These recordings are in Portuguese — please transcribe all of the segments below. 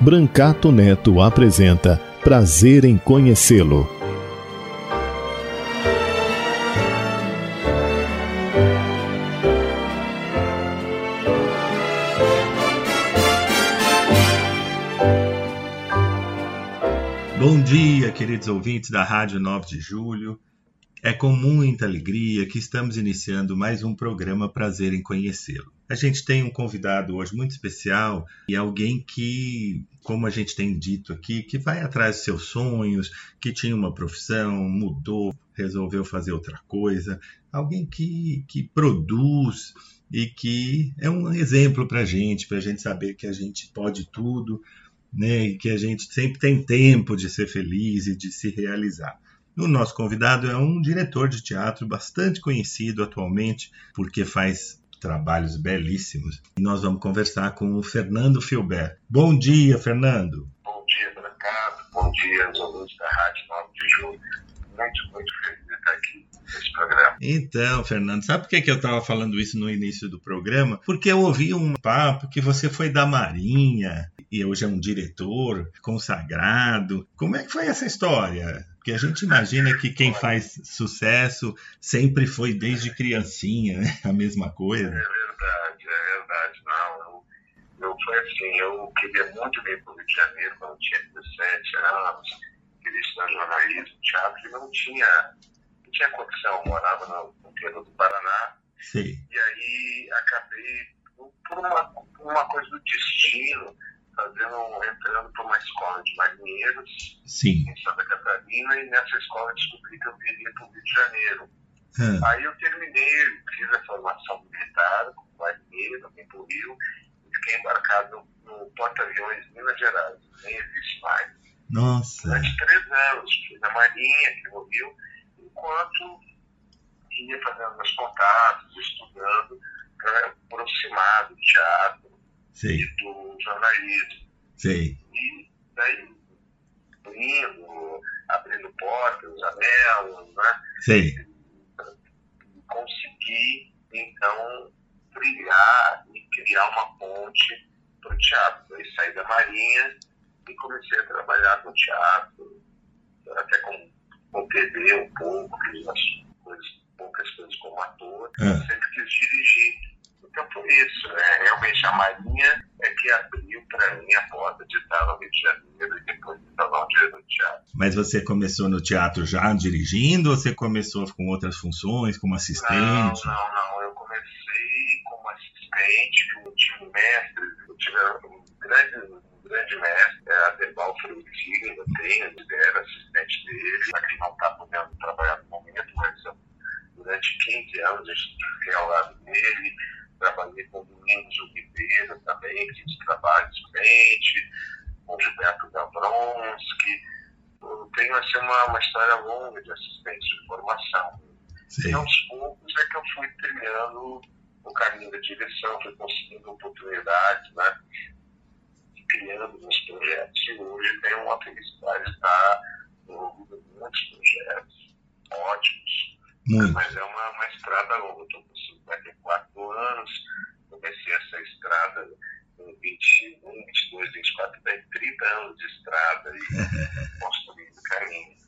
Brancato Neto apresenta Prazer em Conhecê-lo. Bom dia, queridos ouvintes da Rádio 9 de Julho. É com muita alegria que estamos iniciando mais um programa Prazer em Conhecê-lo. A gente tem um convidado hoje muito especial e alguém que, como a gente tem dito aqui, que vai atrás dos seus sonhos, que tinha uma profissão, mudou, resolveu fazer outra coisa, alguém que, que produz e que é um exemplo para a gente, para a gente saber que a gente pode tudo, né, e que a gente sempre tem tempo de ser feliz e de se realizar. O nosso convidado é um diretor de teatro bastante conhecido atualmente, porque faz trabalhos belíssimos. E nós vamos conversar com o Fernando Filber. Bom dia, Fernando. Bom dia, Brancato. Bom dia aos alunos da Rádio 9 de Julho. Muito, muito feliz de estar aqui nesse programa. Então, Fernando, sabe por que, que eu estava falando isso no início do programa? Porque eu ouvi um papo que você foi da Marinha e hoje é um diretor consagrado. Como é que foi essa história? Porque a gente imagina que quem faz sucesso sempre foi desde criancinha, né? A mesma coisa. É verdade, é verdade. Não, eu, eu foi assim, eu queria muito vir para o Rio de Janeiro quando tinha 17 anos, queria estudar jornalismo, teatro, e não tinha, não tinha condição, eu morava no, no interior do Paraná. Sim. E aí acabei, por uma, por uma coisa do destino, fazendo, entrando para uma escola de marinheiros Sim. em Santa Catarina e nessa escola descobri que eu viria para o Rio de Janeiro. Hum. Aí eu terminei, fiz a formação militar como marinheiro, vim para o Rio e fiquei embarcado no porta-aviões Minas Gerais, nem existe mais. Nossa. Durante três anos, fiz na Marinha aqui no Rio, enquanto ia fazendo meus contatos, estudando, para aproximar do teatro, Sei. do jornalismo. Sei. E daí, indo, abrindo portas, janelas, né? Sei. Consegui, então, brilhar e criar uma ponte para o teatro. Aí saí da Marinha e comecei a trabalhar com teatro, até com, com TV um pouco, fiz umas coisas, poucas coisas como ator. Ah. Sempre quis dirigir. Então foi isso, né? Realmente a Marinha é que abriu para mim a porta de estar no Rio de Janeiro e depois de estar no de teatro. Mas você começou no teatro já dirigindo ou você começou com outras funções, como Não, assistente? não, não. Eu comecei como assistente, eu tive um mestre, eu tive um grande, grande mestre, é Aderbal Filho, eu tenho, era assistente dele, já que não está podendo trabalhar no momento, mas durante 15 anos eu fiquei ao lado dele, trabalhei com o Domingos Oliveira também, fiz trabalhos frente, com o Gilberto Gavronski. Eu tenho assim, uma, uma história longa de assistência de formação. Sei. E aos poucos é que eu fui trilhando o caminho da direção, fui conseguindo oportunidades, né? Criando meus projetos. E hoje tenho uma felicidade de estar envolvido em muitos projetos ótimos. Muito. Mas é uma, uma estrada longa. Estou com 54 anos, comecei essa estrada com 21, 22, 24, tem 30 anos de estrada e construindo caminho.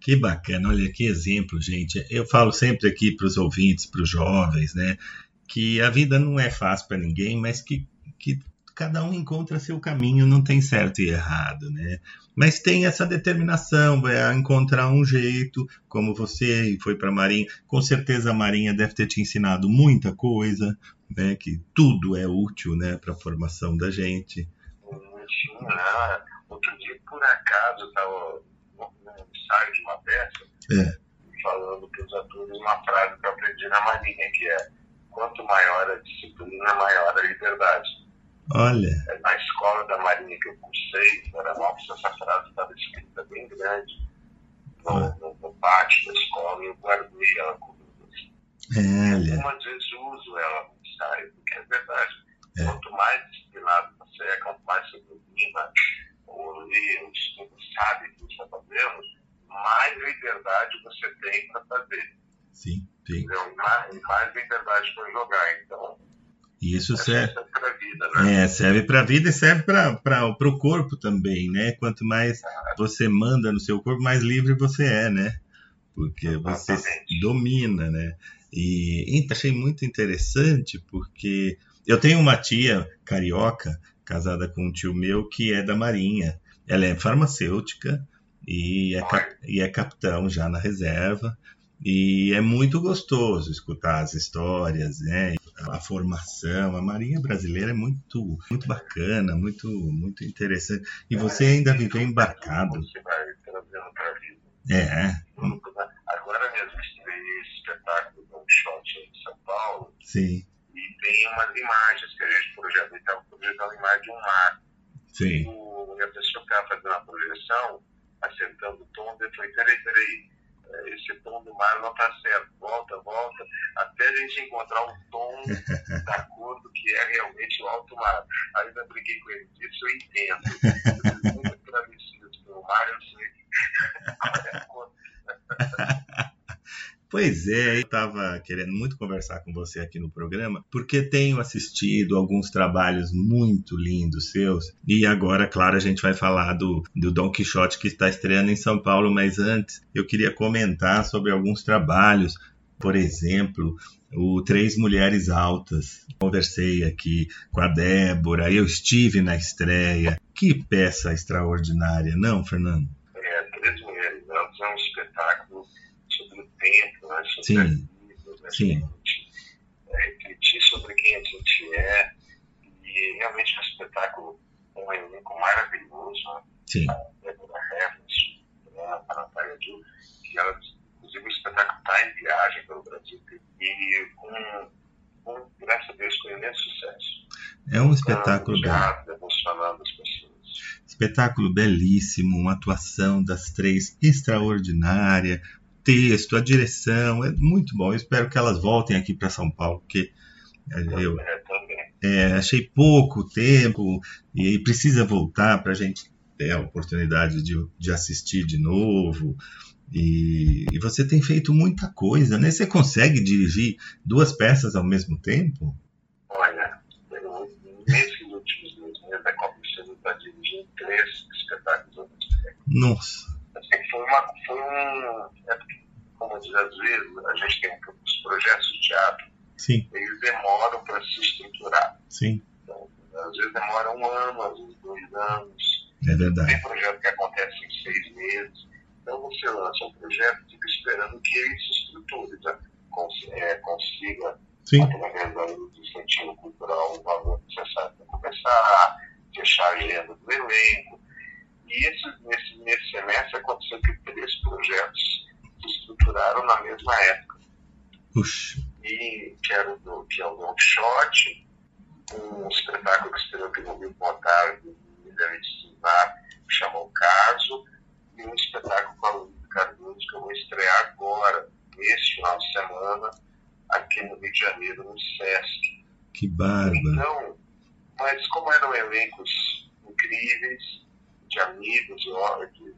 Que bacana, olha que exemplo, gente. Eu falo sempre aqui para os ouvintes, para os jovens, né, que a vida não é fácil para ninguém, mas que, que cada um encontra seu caminho, não tem certo e errado, né? Mas tem essa determinação, vai encontrar um jeito, como você foi para a Marinha. Com certeza a Marinha deve ter te ensinado muita coisa, né? Que tudo é útil, né, para a formação da gente. Enfim, né? Outro dia, por acaso, estava no ensaio de uma peça É. falando para os atores uma frase que eu aprendi na Marinha, que é quanto maior a disciplina, maior a liberdade. Olha. Na escola da Marinha que eu cursei, era Florianópolis, essa frase estava escrita bem grande no, ah. no, no, pátio da escola e eu guardei ela comigo. É, Algumas vezes uso ela no ensaio, porque é verdade. É. Quanto mais disciplinado você é, quanto mais você domina, ou lê, ou estuda, sabe o que você está fazendo, mais liberdade você tem para fazer. Sim, sim. Mais, mais liberdade para jogar. Então, isso serve, para a vida, né? É, serve para a vida e serve para o corpo também, né? Quanto mais você manda no seu corpo, mais livre você é, né? Porque você domina, né? E, e achei muito interessante porque eu tenho uma tia carioca casada com um tio meu que é da Marinha. Ela é farmacêutica e é, e é capitão já na reserva. E é muito gostoso escutar as histórias, né? A formação, a Marinha brasileira é muito, muito bacana, muito, muito interessante. E você ainda viveu embarcado. É. Agora mesmo esse espetáculo do Shot em São Paulo. Sim. E tem umas imagens que a gente projeta, então projetando imagem de um mar. Sim. O, e a pessoa que estava fazendo a projeção, acertando o tom, ele falou, peraí, peraí esse tom do mar não está certo, volta, volta, até a gente encontrar o tom da cor do que é realmente o alto mar. Eu briguei com ele, isso eu entendo. Muito travestido pelo mar, eu sei qual é a cor. Pois é, eu estava querendo muito conversar com você aqui no programa, porque tenho assistido alguns trabalhos muito lindos seus, e agora, claro, a gente vai falar do, do Don Quixote que está estreando em São Paulo, mas antes eu queria comentar sobre alguns trabalhos, por exemplo, o Três Mulheres Altas. Conversei aqui com a Débora, eu estive na estreia. Que peça extraordinária, não, Fernando? É, Três Mulheres Altas é um espetáculo tempo, né? sobre Sim. né? Sim. Refletir sobre quem a gente é. E realmente é um espetáculo com um elenco maravilhoso. Né? Sim. A Débora Revens, né? a Natália Du, que ela, inclusive o espetáculo está em viagem pelo Brasil e com, com, graças a Deus, com imenso sucesso. É um espetáculo belo. Então, emocionando as pessoas. Espetáculo belíssimo, uma atuação das três extraordinária, texto, a direção, é muito bom. Eu espero que elas voltem aqui para São Paulo, porque eu É, também. é, achei pouco tempo e precisa voltar para a gente ter a oportunidade de, de assistir de novo. E, e você tem feito muita coisa, né? Você consegue dirigir duas peças ao mesmo tempo? Olha, eu, nesses últimos meses, da Copa está dirigindo três espetáculos ao mesmo tempo. Nossa, Assim, foi, uma, foi um. É, porque, como diz às vezes, a gente tem os projetos de teatro, sim, eles demoram para se estruturar. sim, Então, às vezes demora um ano, às vezes dois anos. é verdade. Tem projeto que acontece em seis meses. Então você lança um projeto e fica esperando que ele se estruture, né? Cons- é, consiga, Sim, através do incentivo cultural, o valor necessário para começar, fechar a agenda do elenco. E esse, nesse, nesse semestre aconteceu que três projetos se estruturaram na mesma época. puxa, E que, era o, que é o Don Quixote, um espetáculo que estreou aqui no Rio Contável, me deve ensinar, que chama O Caso, e um espetáculo com a Luísa Cardoso que eu vou estrear agora, neste final de semana, aqui no Rio de Janeiro, no Sesc. que bárbaro. Então, mas como eram elencos incríveis, de amigos, de,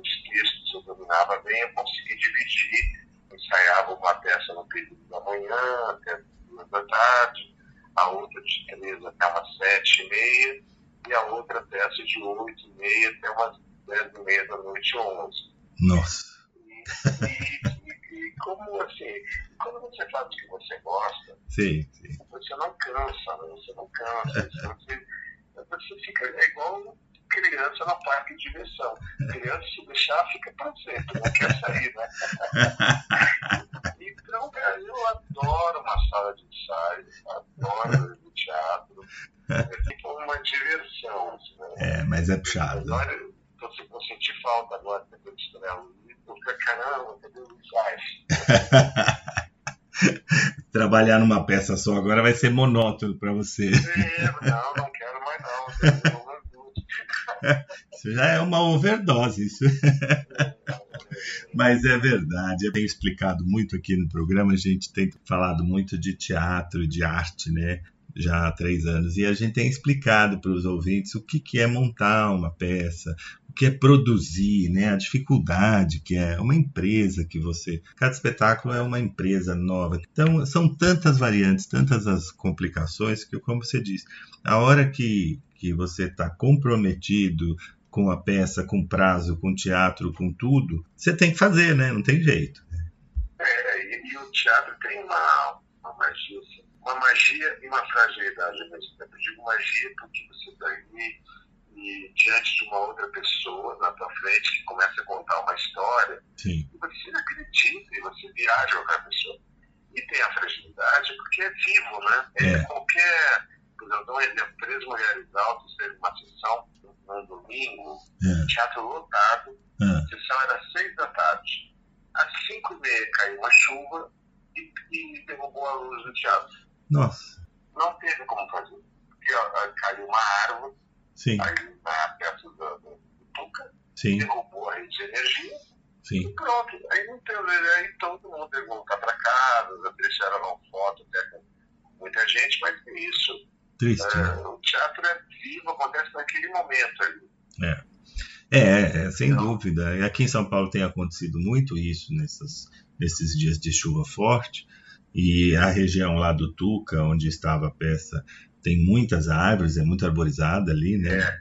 os textos eu dominava bem, eu consegui dividir, ensaiava uma peça no período da manhã até duas da tarde, a outra de três até umas sete e meia, e a outra peça de oito e meia até umas dez e meia da noite, onze. Nossa, E, e- e- e como assim, quando você faz o que você gosta, sim, sim. você não cansa, né? você não cansa. Você, você fica é igual criança no parque de diversão. Criança, se deixar, fica para sempre, não quer sair, né? Então, cara, eu adoro uma sala de ensaio, adoro no teatro. É tipo uma diversão. Assim, né? É, mas é puxado. Agora, eu tô, eu senti falta agora, depois de estrear o livro, caramba, cadê o ensaio? trabalhar numa peça só agora vai ser monótono para você. É, não, não quero mais não. Isso já é uma overdose, isso. Mas é verdade, eu tenho explicado muito aqui no programa, a gente tem falado muito de teatro de arte, né? Já há três anos. E a gente tem explicado para os ouvintes o que, que é montar uma peça, o que é produzir, né? A dificuldade que é uma empresa que você. Cada espetáculo é uma empresa nova. Então, são tantas variantes, tantas as complicações que, como você disse, a hora que, que você está comprometido com a peça, com prazo, com teatro, com tudo, você tem que fazer, né? Não tem jeito. É, e, e o teatro tem uma, uma magia, assim, uma magia e uma fragilidade ao mesmo tempo. Eu digo magia porque você está ali e, diante de uma outra pessoa na tua frente que começa a contar uma história Sim. e você acredita e você viaja com aquela pessoa. E tem a fragilidade porque é vivo, né? É. Qualquer, exemplo, dou um exemplo, Três Mulheres Altas teve uma sessão no domingo, É. teatro lotado, Ah, a sessão era às seis da tarde. Às cinco e meia caiu uma chuva e, e derrubou a luz do teatro. nossa, Não teve como fazer. Porque ó, caiu uma árvore sim, aí na perto do, do, do Tuca, sim, derrubou a rede de energia e sim. pronto. Aí não teve, aí todo mundo teve que voltar para casa, deixaram uma foto até com muita gente, mas é isso. Triste. né? É, o teatro é vivo, acontece naquele momento ali. É, é, sem dúvida. E aqui em São Paulo tem acontecido muito isso nessas, nesses dias de chuva forte. E a região lá do Tuca, onde estava a peça, tem muitas árvores, é muito arborizada ali, né?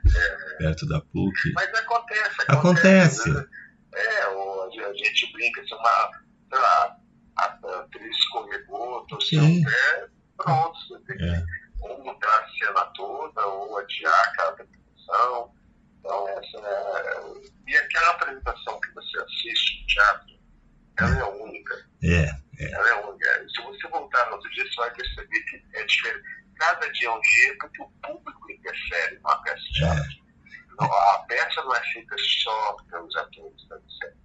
Perto da PUC. Mas acontece, Acontece. né? É, o- a gente brinca, se uma, sei lá, a a o pé, pronto, você tem que É. ou mudar a cena toda, ou adiar aquela apresentação. Então, essa é... E aquela apresentação que você assiste no teatro, ela é única. É, Ela é única. Se você voltar no outro dia, você vai perceber que é diferente. Cada dia é um dia, porque o público interfere numa peça de teatro. Não, A peça não é feita só pelos atores da cena.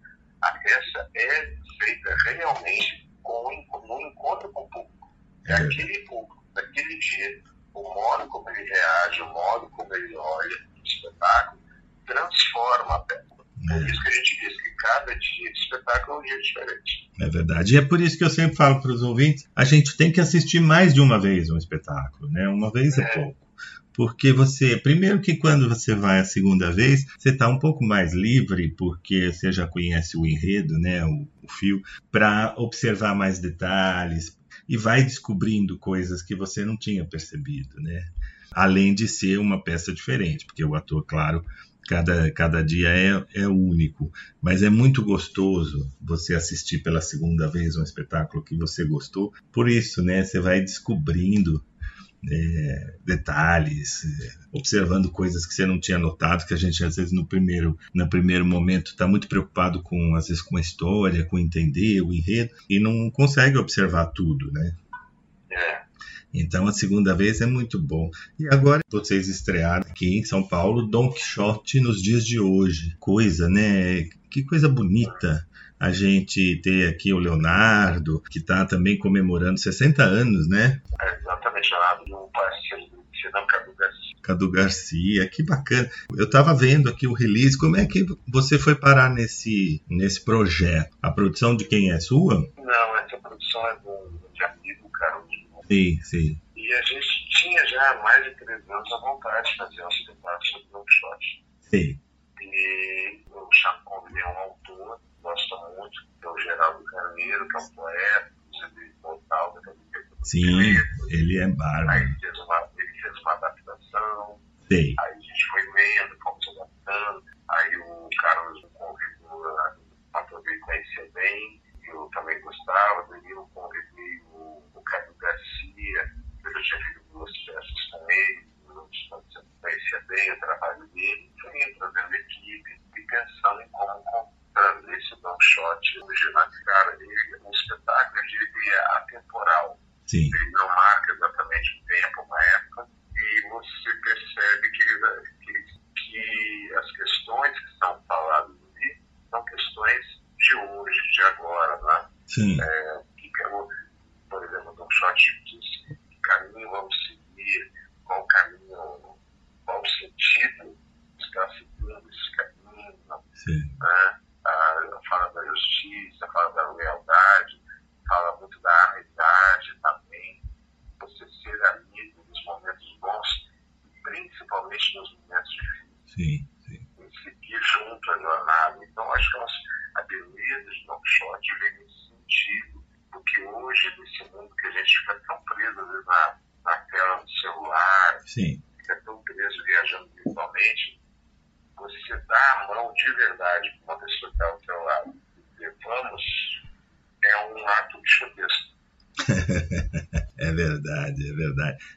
A peça é feita realmente com, no encontro com o público. É É. aquele público, naquele dia, o modo como ele reage, o modo como ele olha o espetáculo, transforma a peça. Por isso que a gente diz que cada dia de espetáculo é um dia diferente. é verdade. E é por isso que eu sempre falo para os ouvintes: a gente tem que assistir mais de uma vez um espetáculo, né? Uma vez é É. pouco. Porque você, primeiro que quando você vai a segunda vez, você está um pouco mais livre, porque você já conhece o enredo, né, o, o fio, para observar mais detalhes e vai descobrindo coisas que você não tinha percebido, né? Além de ser uma peça diferente, porque o ator, claro, cada, cada dia é, é único, mas é muito gostoso você assistir pela segunda vez um espetáculo que você gostou. Por isso, né, você vai descobrindo é, detalhes, é, observando coisas que você não tinha notado, que a gente às vezes no primeiro, no primeiro momento está muito preocupado com às vezes com a história, com entender o enredo e não consegue observar tudo, né? É. Então a segunda vez é muito bom. E agora vocês estrearam aqui em São Paulo Don Quixote nos dias de hoje. Coisa, né? Que coisa bonita a gente ter aqui o Leonardo, que está também comemorando 60 anos, né? É exatamente ao lado do parceiro do Cidão Cadu Garcia. Cadu Garcia, que bacana. Eu estava vendo aqui o release, como é que você foi parar nesse, nesse projeto? A produção de quem é sua? Não, essa produção é do, de amigo Carlos. Sim, sim. E a gente tinha já há mais de três anos a vontade de fazer um espetáculo sobre Quixote. Sim. E o Chacon é um gosta muito, que é o Geraldo Carneiro, que é um poeta, mortal, que é Sim, ele é Aí bárbaro. ele fez uma, ele fez uma adaptação, Sei. aí a gente foi vendo, fomos adaptando, aí o Carlos me convidou a, a poder conhecer bem, eu também gostava, daí eu convidei o, o Cadu Garcia, eu já tinha feito duas peças com ele, conhecia bem o trabalho dele, fui entrando equipe e pensando em como co- trazer esse long shot do ele é um espetáculo, eu diria que é atemporal. Sim. Ele não marca exatamente o tempo, uma época, e você percebe que, que, que as questões que são faladas ali são questões de hoje, de agora, né? Sim. É, que por exemplo, Don shot disse que caminho vamos seguir, qual caminho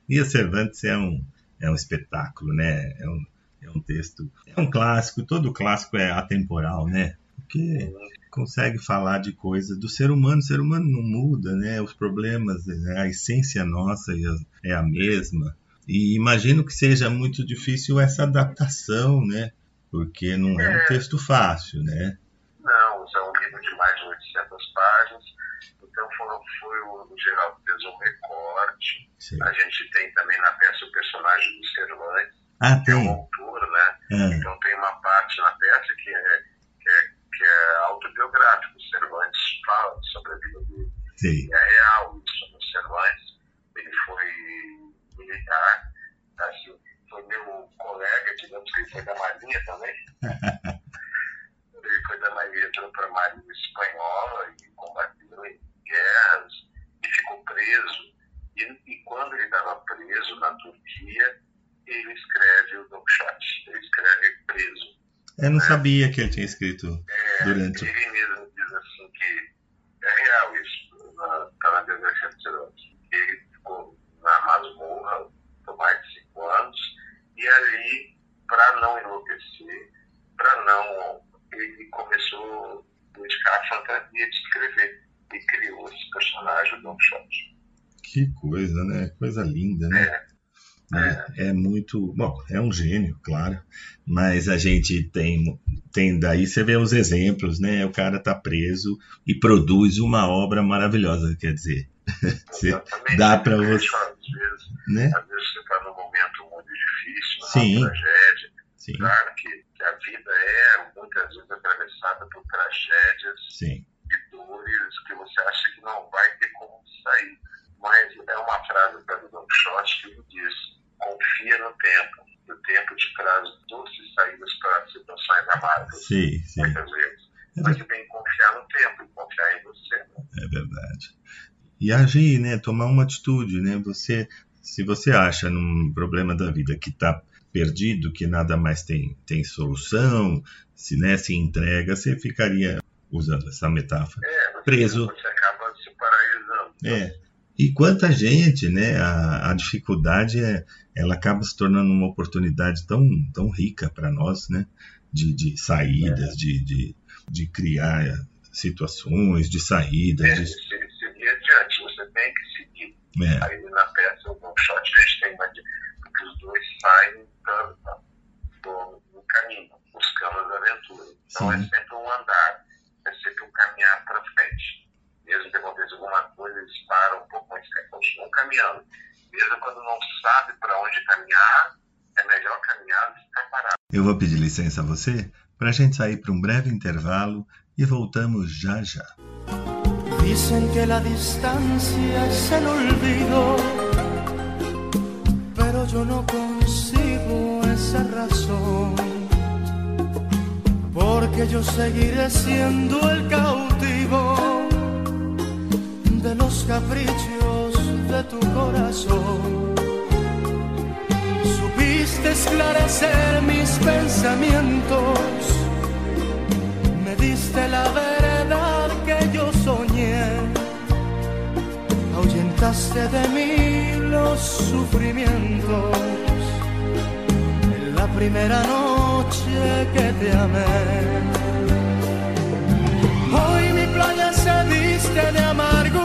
E a Cervantes é um, é um espetáculo, né? É um, é um texto, é um clássico, todo clássico é atemporal, né? Porque consegue falar de coisa do ser humano, o ser humano não muda, né? Os problemas, né? a essência nossa é a mesma. E imagino que seja muito difícil essa adaptação, né? Porque não é um texto fácil, né? Não, é um livro de mais de 800 páginas, então foram, foi o, o Geraldo fez um recorte. Sim. A gente tem também na peça o personagem do Cervantes, Ah, que é um autor, né? É. Então tem uma parte na peça que é, que é, que é autobiográfico. O Cervantes fala sobre a vida dele. Sim. É real isso. O Cervantes, ele foi militar, assim, foi meu colega, digamos que ele foi da Marinha também. ele foi da Marinha, entrou para a Marinha Espanhola e combateu guerras e ficou preso. E, e quando ele estava preso na Turquia, ele escreve o Don Quixote, ele escreve preso. Eu não sabia que ele tinha escrito durante. Ele mesmo diz assim que é real isso, na, tá na biografia do Cervantes. Ele ficou na masmorra por mais de cinco anos e ali, para não enlouquecer, para não. Ele começou a dedicar a fantasia de escrever e criou esse personagem, o Don Quixote. Que coisa, né? Coisa linda, né? É, é muito. Bom, é um gênio, claro. Mas a gente tem, tem. Daí você vê os exemplos, né? O cara tá preso e produz uma obra maravilhosa, quer dizer. Dá pra A gente você- Às vezes, né? às vezes você está num momento muito difícil, numa Sim. tragédia. Sim, Claro que, que a vida é muitas vezes atravessada por tragédias sim. e dores que você acha que não vai ter como sair. Mas é uma frase do Don Quixote que ele diz: confia no tempo. E o tempo te traz doces saídas para situações amargas, Sim, sim. muitas vezes. É Mas que confiar no tempo confiar em você. né? É verdade. E agir, né? Tomar uma atitude, né? Você, se você acha num problema da vida que está perdido, que nada mais tem, tem solução, se, né, se entrega, você ficaria usando essa metáfora. É, Preso. Você acaba se paralisando. É. E quanta gente, né? A, a dificuldade é, ela acaba se tornando uma oportunidade tão, tão rica para nós, né? De, de saídas, de, de, de criar situações, de saídas. É, de- se seguir adiante, você tem que seguir. é, Aí na peça, o Don Quixote, a gente tem uma. Porque os dois saem do, do, do caminho, buscando as aventuras. Então é Sim. sempre um andar, é sempre um caminhar para frente. Mesmo que aconteça alguma coisa, eles param um pouco, mas continuam caminhando. Mesmo quando não sabe para onde caminhar, é melhor caminhar do que ficar parado. Eu vou pedir licença a você para a gente sair para um breve intervalo e voltamos já já. Dicen que la distancia es el olvido, pero yo no consigo esa razón, porque yo seguiré siendo el cautivo de los caprichos de tu corazón. Supiste esclarecer mis pensamientos. Me diste la verdad que yo soñé, ahuyentaste de mí los sufrimientos. En la primera noche que te amé. Hoy mi playa se viste de amargura,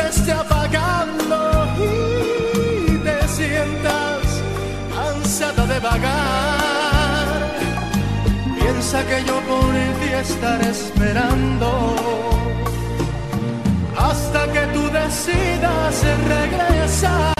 se esté apagando y te sientas cansada de vagar, piensa que yo por ti estaré esperando hasta que tú decidas regresar.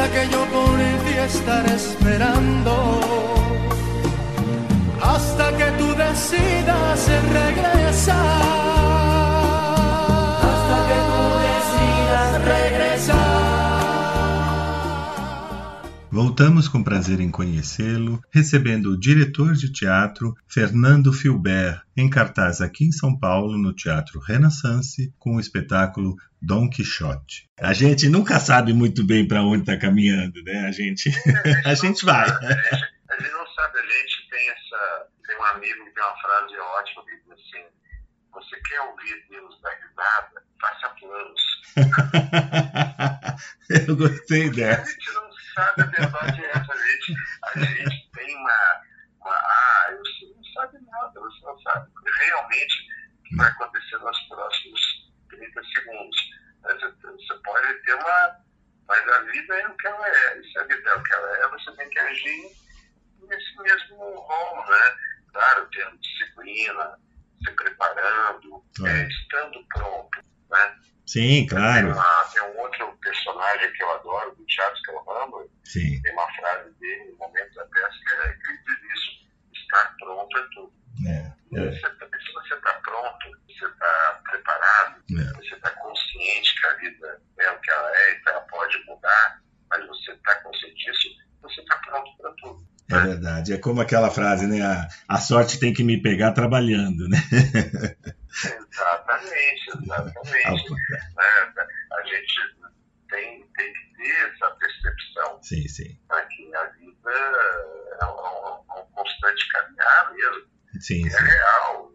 que yo por ti estaré esperando hasta que tú decidas regresar. Voltamos com prazer em conhecê-lo, recebendo o diretor de teatro Fernando Filbert, em cartaz aqui em São Paulo, no Teatro Renaissance, com o espetáculo Dom Quixote. A gente nunca sabe muito bem para onde está caminhando, né? A gente, a gente vai. A gente não sabe, a gente tem essa. Tem um amigo que tem uma frase ótima que diz assim: Você quer ouvir Deus dar risada? Faça planos. Eu gostei dessa. Sabe, a verdade é essa. A gente, a gente tem uma, uma. Ah, você não sabe nada, você não sabe realmente o que vai acontecer nos próximos 30 segundos. Você pode ter uma. Mas a vida é o que ela é. E se a vida é o que ela é, você tem que agir nesse mesmo rol, né? Claro, tendo disciplina, se preparando, É. é, estando pronto, né? Sim, Tem, claro. uma- tem um outro personagem que eu adoro do teatro, que é o Rambo, Sim, tem uma frase dele no momento da peça que é isso, estar pronto é tudo. é, é, você tá- se você está pronto, você está preparado, é. você está consciente que a vida é o que ela é e que ela pode mudar, mas você está consciente disso, você está pronto para tudo. É verdade. É como aquela frase, né? A, a sorte tem que me pegar trabalhando, né? Exatamente, exatamente. né? A gente tem, tem que ter essa percepção Sim, sim. né, que a vida é um, é um constante caminhar mesmo. Sim, é sim. real.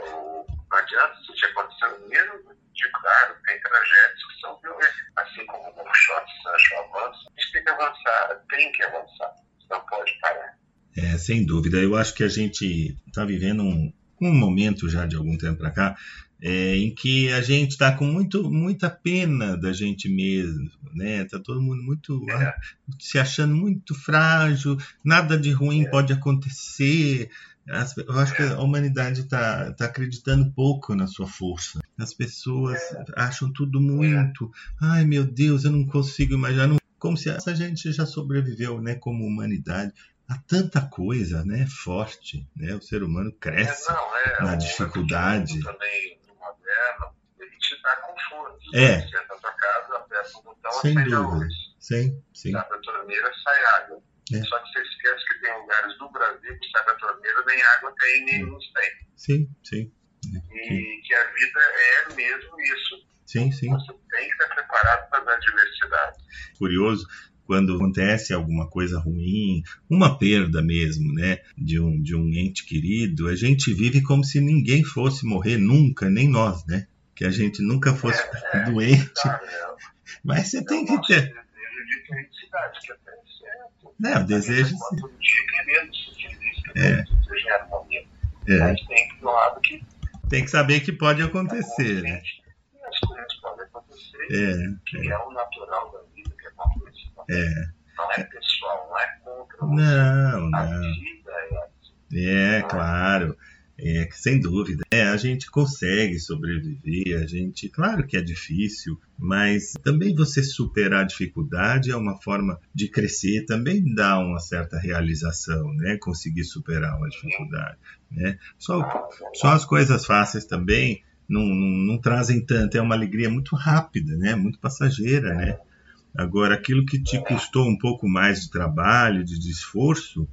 O- Não adianta se te acontecendo mesmo, de claro, tem tragédias que são violentas. Assim como o shot Sancho avança, a gente tem que avançar, tem que avançar, não pode parar. É, sem dúvida. Eu acho que a gente está vivendo um, um momento já de algum tempo para cá é, em que a gente está com muito, muita pena da gente mesmo, né? Tá todo mundo muito É. ah, se achando muito frágil, nada de ruim É. pode acontecer. As- eu acho que a humanidade está tá acreditando pouco na sua força. As pessoas acham tudo muito. Ai meu Deus, eu não consigo imaginar. Não- como se a gente já sobreviveu, né? Como humanidade a tanta coisa, né? Forte, né? O ser humano cresce. É, não, é, na dificuldade. o mundo também no moderno, ele te dá conforto. É. Você entra na tua casa, aperta o botão, Sem a dúvida. luz. Sim, sim. Abre a torneira, sai água. É. Só que você esquece que tem lugares do Brasil que sai da torneira, nem água tem, nem luz tem. Sim, sim. E que a vida é mesmo isso. Sim, sim. Você tem que estar preparado para a diversidade. Curioso, quando acontece alguma coisa ruim, uma perda mesmo, né, de um, de um ente querido, a gente vive como se ninguém fosse morrer nunca, nem nós, né? Que a gente nunca fosse É, é, doente. Sabe, né? Mas você tem É que nosso ter. desejo de felicidade, que até é certo. Né, o desejo. É. É, Mas tem que ter lado que tem que saber que pode acontecer, né? E as coisas podem acontecer, É, que é o natural da vida que acontece. é. Não é pessoal, não é contra. Não, A não. vida é assim. É, claro. É, sem dúvida. É, a gente consegue sobreviver, a gente, claro que é difícil, mas também você superar a dificuldade é uma forma de crescer, também dá uma certa realização, né? Conseguir superar uma dificuldade, né? Só, só as coisas fáceis também não, não, não trazem tanto, é uma alegria muito rápida, né? Muito passageira, né? Agora, aquilo que te custou um pouco mais de trabalho, de, de esforço,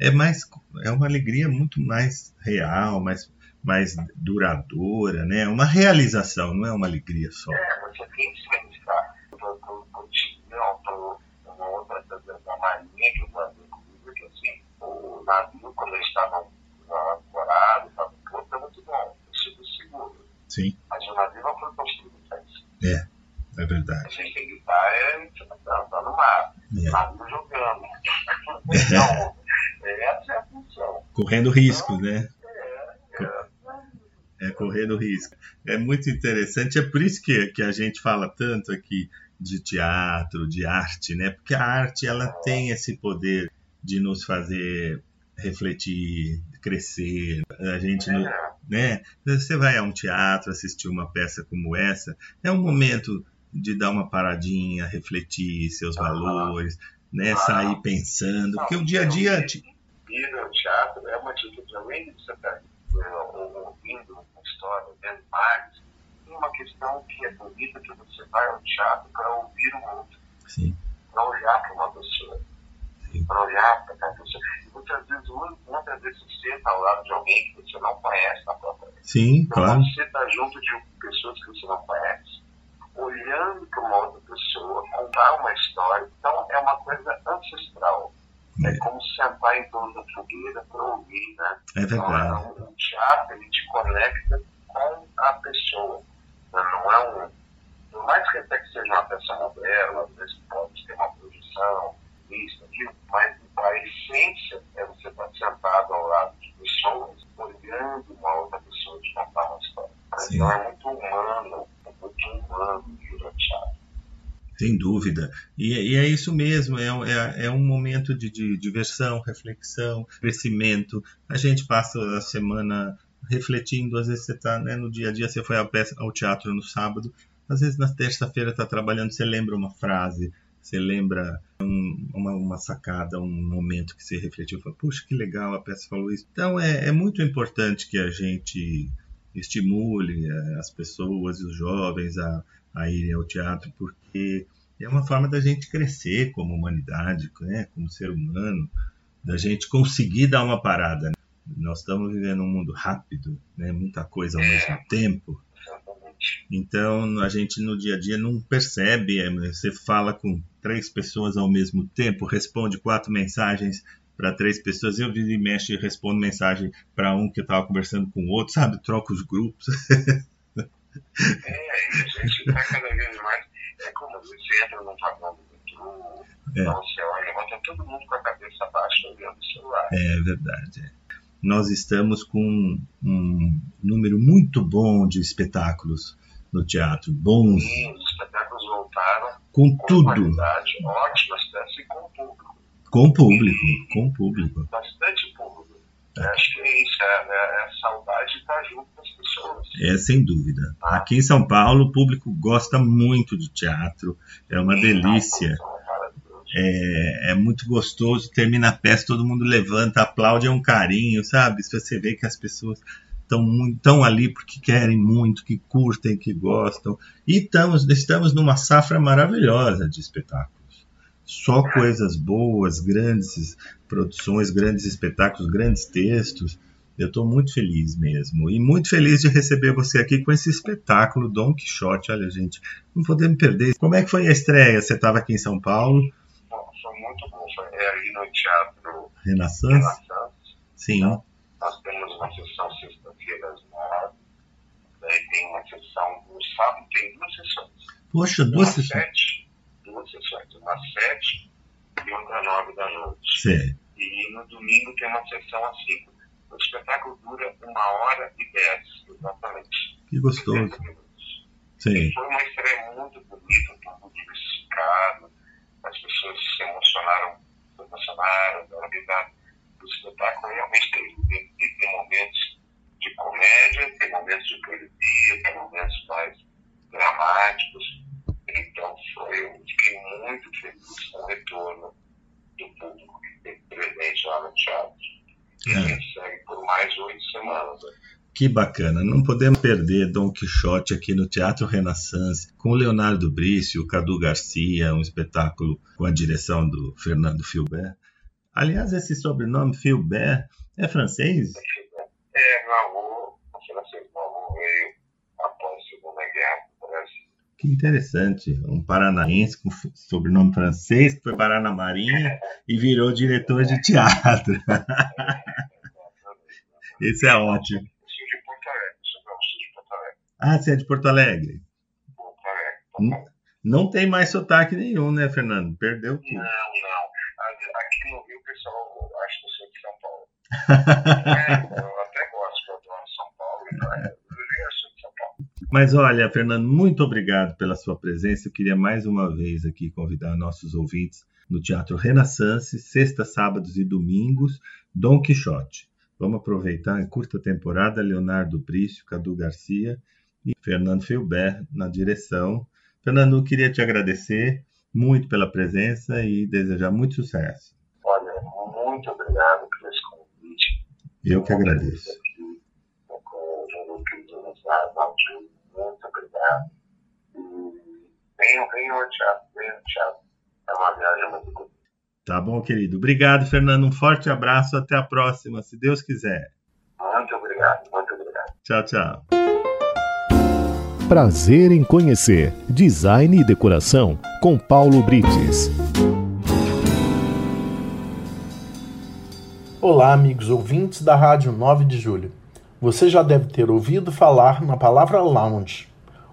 é mais é uma alegria muito mais real, mais mais duradoura, né? Uma realização, não é uma alegria só. É, você tem que pensar. Te- não, tô uma outra coisa da marinha que eu fazia comigo, que assim, o navio, quando ele estava em porto, é muito bom, é super seguro. Sim, Mas o navio não foi construído para isso. é verdade. Você tem que estar é, tá, tá no mar, É. navio jogando. Então, essa é a função. Correndo riscos, né? É, é, É correndo risco. É muito interessante, é por isso que, que a gente fala tanto aqui de teatro, de arte, né? Porque a arte ela tem esse poder de nos fazer refletir, crescer. A gente, é, né? Você vai a um teatro assistir uma peça como essa, é um momento de dar uma paradinha, refletir seus valores, né? Sair pensando, porque o dia a dia Ir ao teatro é uma atitude, além de você estar eh, ouvindo uma história, vendo tem uma questão que é bonita, que você vai ao teatro para ouvir o outro, para olhar para uma pessoa. Para olhar para aquela pessoa. E muitas vezes, mu- muitas vezes você senta ao lado de alguém que você não conhece na própria vida. sim, Então, claro. você está junto de pessoas que você não conhece, olhando para uma outra pessoa, contar uma história. Então, é uma coisa ancestral. É, É. como sentar em torno da fogueira para ouvir, né? É verdade. Então, o teatro, ele te conecta com a pessoa. né? Não é um... Por mais que até que seja uma peça moderna, às vezes pode ter uma projeção, aquilo, mas a essência é você estar sentado ao lado de pessoas, olhando uma outra pessoa te contar uma história. Sim. Então é muito humano, é muito humano teatro. Sem dúvida. E, e é isso mesmo, é, um- é, é um momento de, de diversão, reflexão, crescimento. A gente passa a semana refletindo, às vezes você está no dia a dia, você foi ao, peça- ao teatro no sábado, às vezes na terça-feira está trabalhando, você lembra uma frase, você lembra um- uma, uma sacada, um momento que você refletiu, fala, puxa, que legal, a peça falou isso. Então é, é muito importante que a gente estimule eh, as pessoas, os jovens a, a irem ao teatro, porque é uma forma da gente crescer como humanidade, né? como ser humano, da gente conseguir dar uma parada. né? Nós estamos vivendo um mundo rápido, né? muita coisa ao mesmo tempo. Então a gente no dia a dia não percebe. é, Você fala com três pessoas ao mesmo tempo, responde quatro mensagens para três pessoas. Eu viro e mexe e respondo mensagem para um que eu estava conversando com o outro, sabe? Troco os grupos. É, a gente está cada vez mais. É como você entra num vagão do metrô, É. então você olha, tá todo mundo com a cabeça baixa olhando o celular. É verdade. é. Nós estamos com um número muito bom de espetáculos no teatro, bons, E os espetáculos voltaram com com tudo, qualidade, ótimas peças e com público. com público, com público. Bastante público. Eu acho que é isso, é, é, é a saudade de estar junto com as pessoas. É sem dúvida. Aqui em São Paulo, o público gosta muito de teatro, é uma delícia. Então, maravilhoso. É, é muito gostoso, termina a peça, todo mundo levanta, aplaude, é um carinho, sabe? Você vê que as pessoas estão ali porque querem muito, que curtem, que gostam. E estamos, estamos numa safra maravilhosa de espetáculos. só coisas boas, grandes produções, grandes espetáculos, grandes textos. Eu estou muito feliz mesmo. E muito feliz de receber você aqui com esse espetáculo Don Quixote. Olha, gente, não podemos perder. Como é que foi a estreia? Você estava aqui em São Paulo? Foi muito bom. Foi ali no Teatro Renaissance? Renaissance. Sim. Nós temos uma sessão sexta-feira às nove. Daí tem uma sessão no sábado, tem duas sessões. Poxa, duas uma sessões. Sete, duas sessões. Uma às sete e outra nove da noite. Sim. E no domingo tem uma sessão às cinco. O espetáculo dura uma hora e dez, exatamente. Que gostoso. 60 minutos. Sim. Foi uma estreia muito bonita, tudo diversificado. As pessoas se emocionaram, se emocionaram, da habilidade do espetáculo. Realmente tem, tem momentos de comédia, tem momentos de poesia, tem momentos mais dramáticos. Então foi, eu fiquei muito feliz com o retorno do público que esteve presente lá no teatro. E a É. gente segue por mais oito semanas. né? Que bacana. Não podemos perder Dom Quixote aqui no Teatro Renaissance, com o Leonardo Brício, o Cadu Garcia, um espetáculo com a direção do Fernando Filbert. Aliás, esse sobrenome Filbert é francês? É, meu avô, o francês, meu avô veio após a Segunda Guerra do Brasil. Que interessante. Um paranaense com sobrenome francês, que foi parar na Marinha e virou diretor de teatro. Esse é ótimo. Eu sou de Porto Alegre, sou de Porto Alegre. Ah, você é de Porto Alegre? Porto Alegre. Não tem mais sotaque nenhum, né, Fernando? Perdeu Não, tudo. não. A- Aqui no Rio, o pessoal acha que eu sou de São Paulo. É, eu até gosto, que eu adoro São Paulo, então é, eu sou de São Paulo. Mas olha, Fernando, muito obrigado pela sua presença. Eu queria mais uma vez aqui convidar nossos ouvintes no Teatro Renaissance, sexta, sábados e domingos, Dom Quixote. Vamos aproveitar em curta temporada Leonardo Brício, Cadu Garcia e Fernando Filbert na direção. Fernando, eu queria te agradecer muito pela presença e desejar muito sucesso. Olha, muito obrigado por esse convite. Eu que agradeço. Venham, venham ao teatro, venham ao teatro. É uma viagem muito bonita. Tá bom, querido? Obrigado, Fernando. Um forte abraço. Até a próxima, se Deus quiser. Muito obrigado, muito obrigado. Tchau, tchau. Prazer em conhecer Design e Decoração com Paulo Brites. Olá, amigos ouvintes da Rádio 9 de Julho. Você já deve ter ouvido falar na palavra lounge.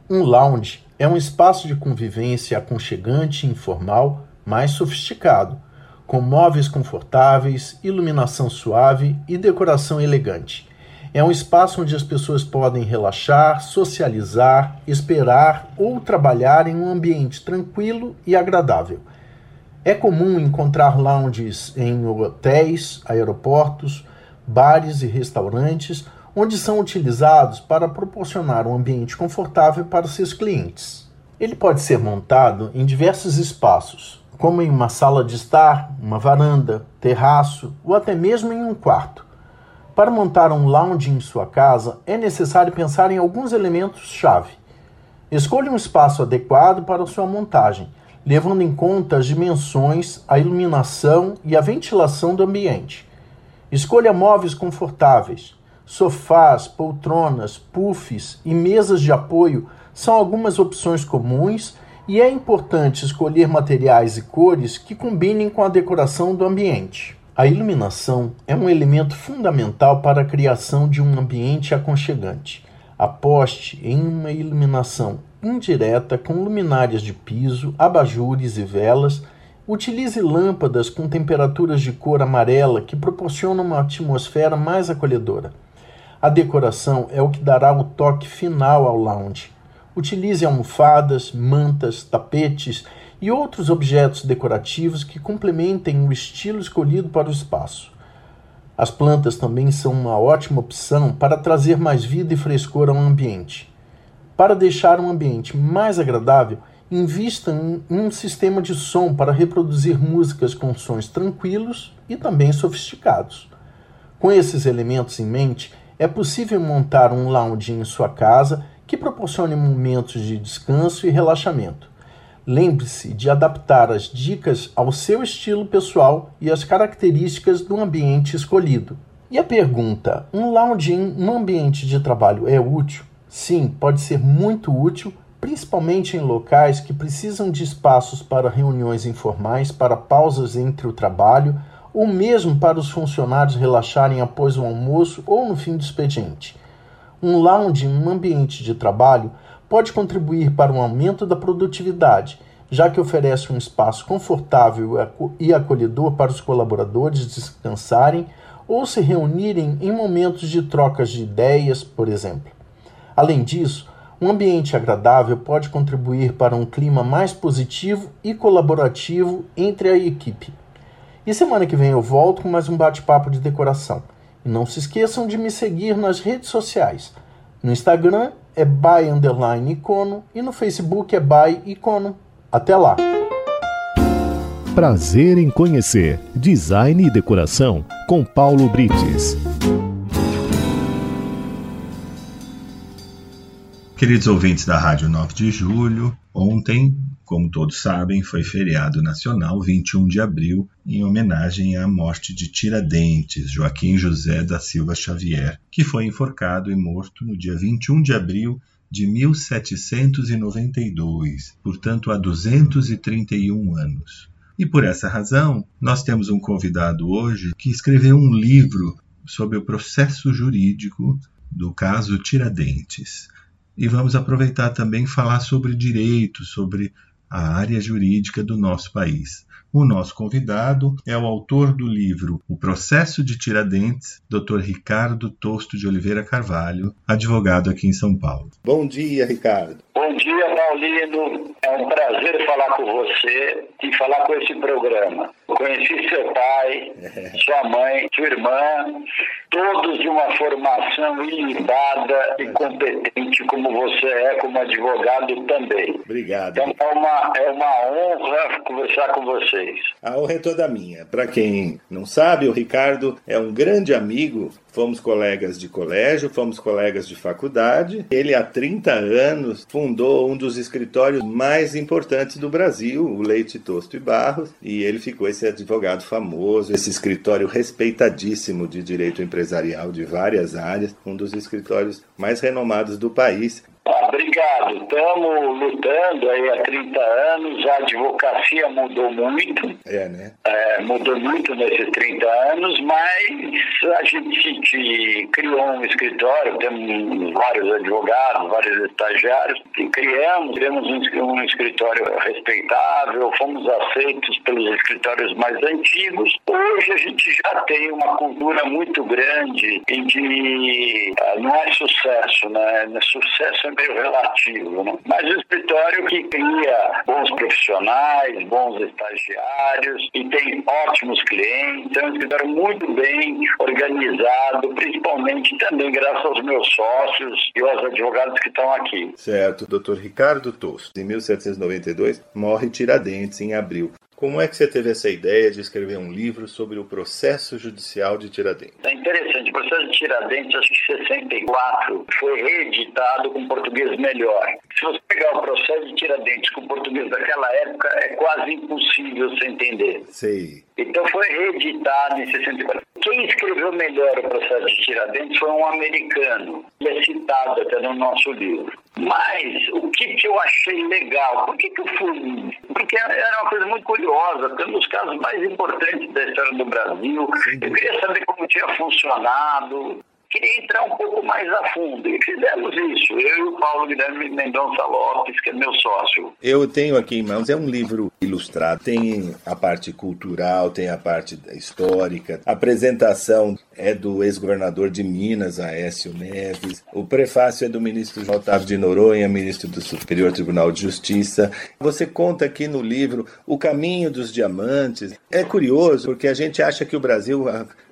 Um lounge é um espaço de convivência aconchegante e informal, mais sofisticado, com móveis confortáveis, iluminação suave e decoração elegante. É um espaço onde as pessoas podem relaxar, socializar, esperar ou trabalhar em um ambiente tranquilo e agradável. É comum encontrar lounges em hotéis, aeroportos, bares e restaurantes, onde são utilizados para proporcionar um ambiente confortável para seus clientes. Ele pode ser montado em diversos espaços, como em uma sala de estar, uma varanda, terraço ou até mesmo em um quarto. Para montar um lounge em sua casa, é necessário pensar em alguns elementos-chave. Escolha um espaço adequado para sua montagem, levando em conta as dimensões, a iluminação e a ventilação do ambiente. Escolha móveis confortáveis. Sofás, poltronas, puffs e mesas de apoio são algumas opções comuns e é importante escolher materiais e cores que combinem com a decoração do ambiente. A iluminação é um elemento fundamental para a criação de um ambiente aconchegante. Aposte em uma iluminação indireta com luminárias de piso, abajures e velas. Utilize lâmpadas com temperaturas de cor amarela que proporcionam uma atmosfera mais acolhedora. A decoração é o que dará o toque final ao lounge. Utilize almofadas, mantas, tapetes e outros objetos decorativos que complementem o estilo escolhido para o espaço. As plantas também são uma ótima opção para trazer mais vida e frescor ao ambiente. Para deixar um ambiente mais agradável, invista em um sistema de som para reproduzir músicas com sons tranquilos e também sofisticados. Com esses elementos em mente, é possível montar um lounge em sua casa que proporcione momentos de descanso e relaxamento. Lembre-se de adaptar as dicas ao seu estilo pessoal e às características do ambiente escolhido. E a pergunta: um lounging no ambiente de trabalho é útil? Sim, pode ser muito útil, principalmente em locais que precisam de espaços para reuniões informais, para pausas entre o trabalho, ou mesmo para os funcionários relaxarem após o almoço ou no fim do expediente. Um lounge em um ambiente de trabalho pode contribuir para um aumento da produtividade, já que oferece um espaço confortável e acolhedor para os colaboradores descansarem ou se reunirem em momentos de trocas de ideias, por exemplo. Além disso, um ambiente agradável pode contribuir para um clima mais positivo e colaborativo entre a equipe. E semana que vem eu volto com mais um bate-papo de decoração. E não se esqueçam de me seguir nas redes sociais. No Instagram é by underline icono e no Facebook é by icono. Até lá! Prazer em conhecer Design e Decoração com Paulo Brites. Queridos ouvintes da Rádio 9 de Julho, ontem, como todos sabem, foi feriado nacional 21 de abril, em homenagem à morte de Tiradentes, Joaquim José da Silva Xavier, que foi enforcado e morto no dia 21 de abril de 1792, portanto há 231 anos. E por essa razão, nós temos um convidado hoje que escreveu um livro sobre o processo jurídico do caso Tiradentes e vamos aproveitar também falar sobre direito, sobre a área jurídica do nosso país. O nosso convidado é o autor do livro O Processo de Tiradentes, Dr. Ricardo Tosto de Oliveira Carvalho, advogado aqui em São Paulo. Bom dia, Ricardo. Bom dia, Paulino. É um prazer falar com você e falar com esse programa. Conheci seu pai, sua mãe, sua irmã, todos de uma formação ilibada e competente como você é como advogado também. Obrigado. Então é uma, é uma honra conversar com vocês. A honra é toda minha. Para quem não sabe, o Ricardo é um grande amigo Fomos colegas de colégio, fomos colegas de faculdade. Ele, há 30 anos, fundou um dos escritórios mais importantes do Brasil, o Leite Tosto e Barros, e ele ficou esse advogado famoso, esse escritório respeitadíssimo de direito empresarial de várias áreas, um dos escritórios mais renomados do país. Ah, obrigado. Estamos lutando aí há 30 anos. A advocacia mudou muito. É, né? É, mudou muito nesses 30 anos, mas a gente criou um escritório, temos vários advogados, vários estagiários, e criamos, criamos um, escritório respeitável, fomos aceitos pelos escritórios mais antigos. Hoje a gente já tem uma cultura muito grande e de. Uh, não é sucesso, né? Sucesso é meio relativo, né? mas o escritório que cria bons profissionais, bons estagiários e tem ótimos clientes, é um escritório muito bem organizado, principalmente também graças aos meus sócios e aos advogados que estão aqui. Certo. Dr. Ricardo Tosto, em 1792, morre Tiradentes em abril. Como é que você teve essa ideia de escrever um livro sobre o processo judicial de Tiradentes? É interessante. O processo de Tiradentes, acho que 64, foi reeditado com português melhor. Se você pegar o processo de Tiradentes com português daquela época, é quase impossível você entender. Sei. Então foi reeditado em 64. Quem escreveu melhor o processo de Tiradentes foi um americano. Ele é citado até no nosso livro. Mas o que, que eu achei legal? Por que, que eu fui? Porque era uma coisa muito curiosa, porque um dos casos mais importantes da história do Brasil. Eu queria saber como tinha funcionado, queria entrar um pouco mais a fundo. E fizemos isso, eu e o Paulo Guilherme Mendonça Lopes, que é meu sócio. Eu tenho aqui em mãos, é um livro ilustrado, tem a parte cultural, tem a parte histórica, a apresentação é do ex-governador de Minas, Aécio Neves, o prefácio é do ministro Otávio de Noronha, ministro do Superior Tribunal de Justiça. Você conta aqui no livro o caminho dos diamantes. É curioso, porque a gente acha que o Brasil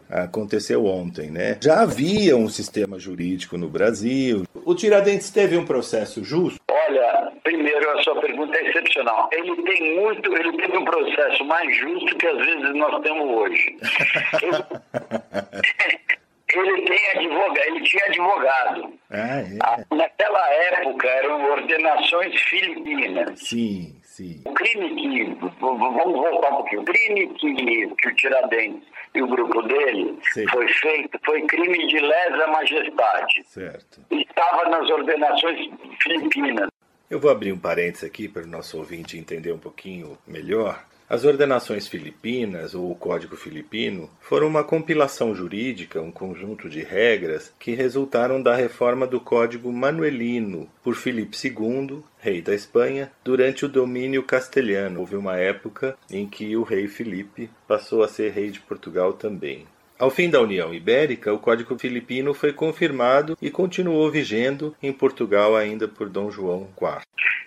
aconteceu ontem, né? Já havia um sistema jurídico no Brasil. O Tiradentes teve um processo justo? Olha, primeiro a sua pergunta é excepcional. Ele tem muito, ele teve um processo mais justo que às vezes nós temos hoje. ele tem advogado, ele tinha advogado. Ah, é. Naquela época eram ordenações filipinas. Sim. Sim. O crime que. Vamos voltar um pouquinho. O crime que, que o Tiradentes e o grupo dele Sim. foi feito foi crime de lesa majestade. Certo. Estava nas ordenações filipinas. Eu vou abrir um parênteses aqui para o nosso ouvinte entender um pouquinho melhor. As ordenações filipinas, ou o Código Filipino, foram uma compilação jurídica, um conjunto de regras que resultaram da reforma do Código Manuelino por Filipe II, rei da Espanha, durante o domínio castelhano. Houve uma época em que o rei Filipe passou a ser rei de Portugal também. Ao fim da União Ibérica, o Código Filipino foi confirmado e continuou vigendo em Portugal ainda por Dom João IV.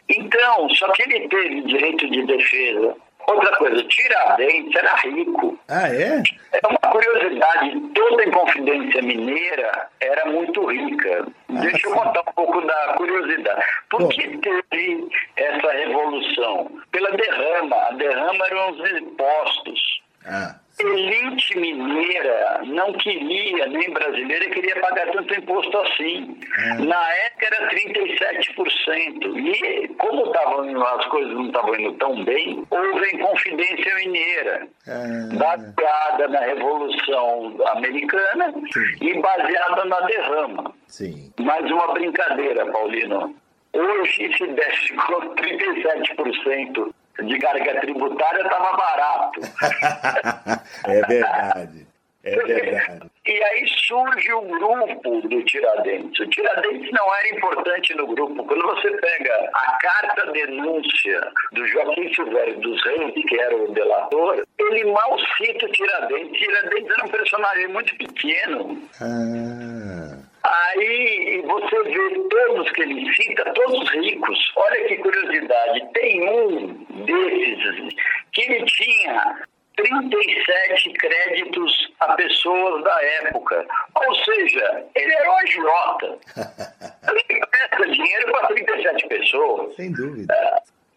Então, só que ele teve direito de defesa. Outra coisa, Tiradentes era rico. Ah, é? É uma curiosidade, toda Inconfidência Mineira era muito rica. Deixa eu contar um pouco da curiosidade. Por que teve essa revolução? Pela derrama. A derrama eram os impostos. Ah, Elite mineira não queria, nem brasileira, queria pagar tanto imposto assim. Na época era 37%. E como tavam, as coisas não estavam indo tão bem, houve a Inconfidência Mineira, ah, baseada na Revolução Americana e baseada na derrama. sim. Mais uma brincadeira, Paulino. Hoje, se desse com 37% de carga tributária, estava barato. é verdade. É verdade. E aí surge o grupo do Tiradentes. O Tiradentes não era importante no grupo. Quando você pega a carta denúncia do Joaquim Silvério dos Reis, que era o delator, ele mal cita o Tiradentes. Tiradentes era um personagem muito pequeno. Ah, Aí você vê todos que ele cita, todos ricos. Olha que curiosidade. Tem um desses que ele tinha 37 créditos a pessoas da época. Ou seja, ele era um agiota. Ele presta dinheiro para 37 pessoas. sem dúvida.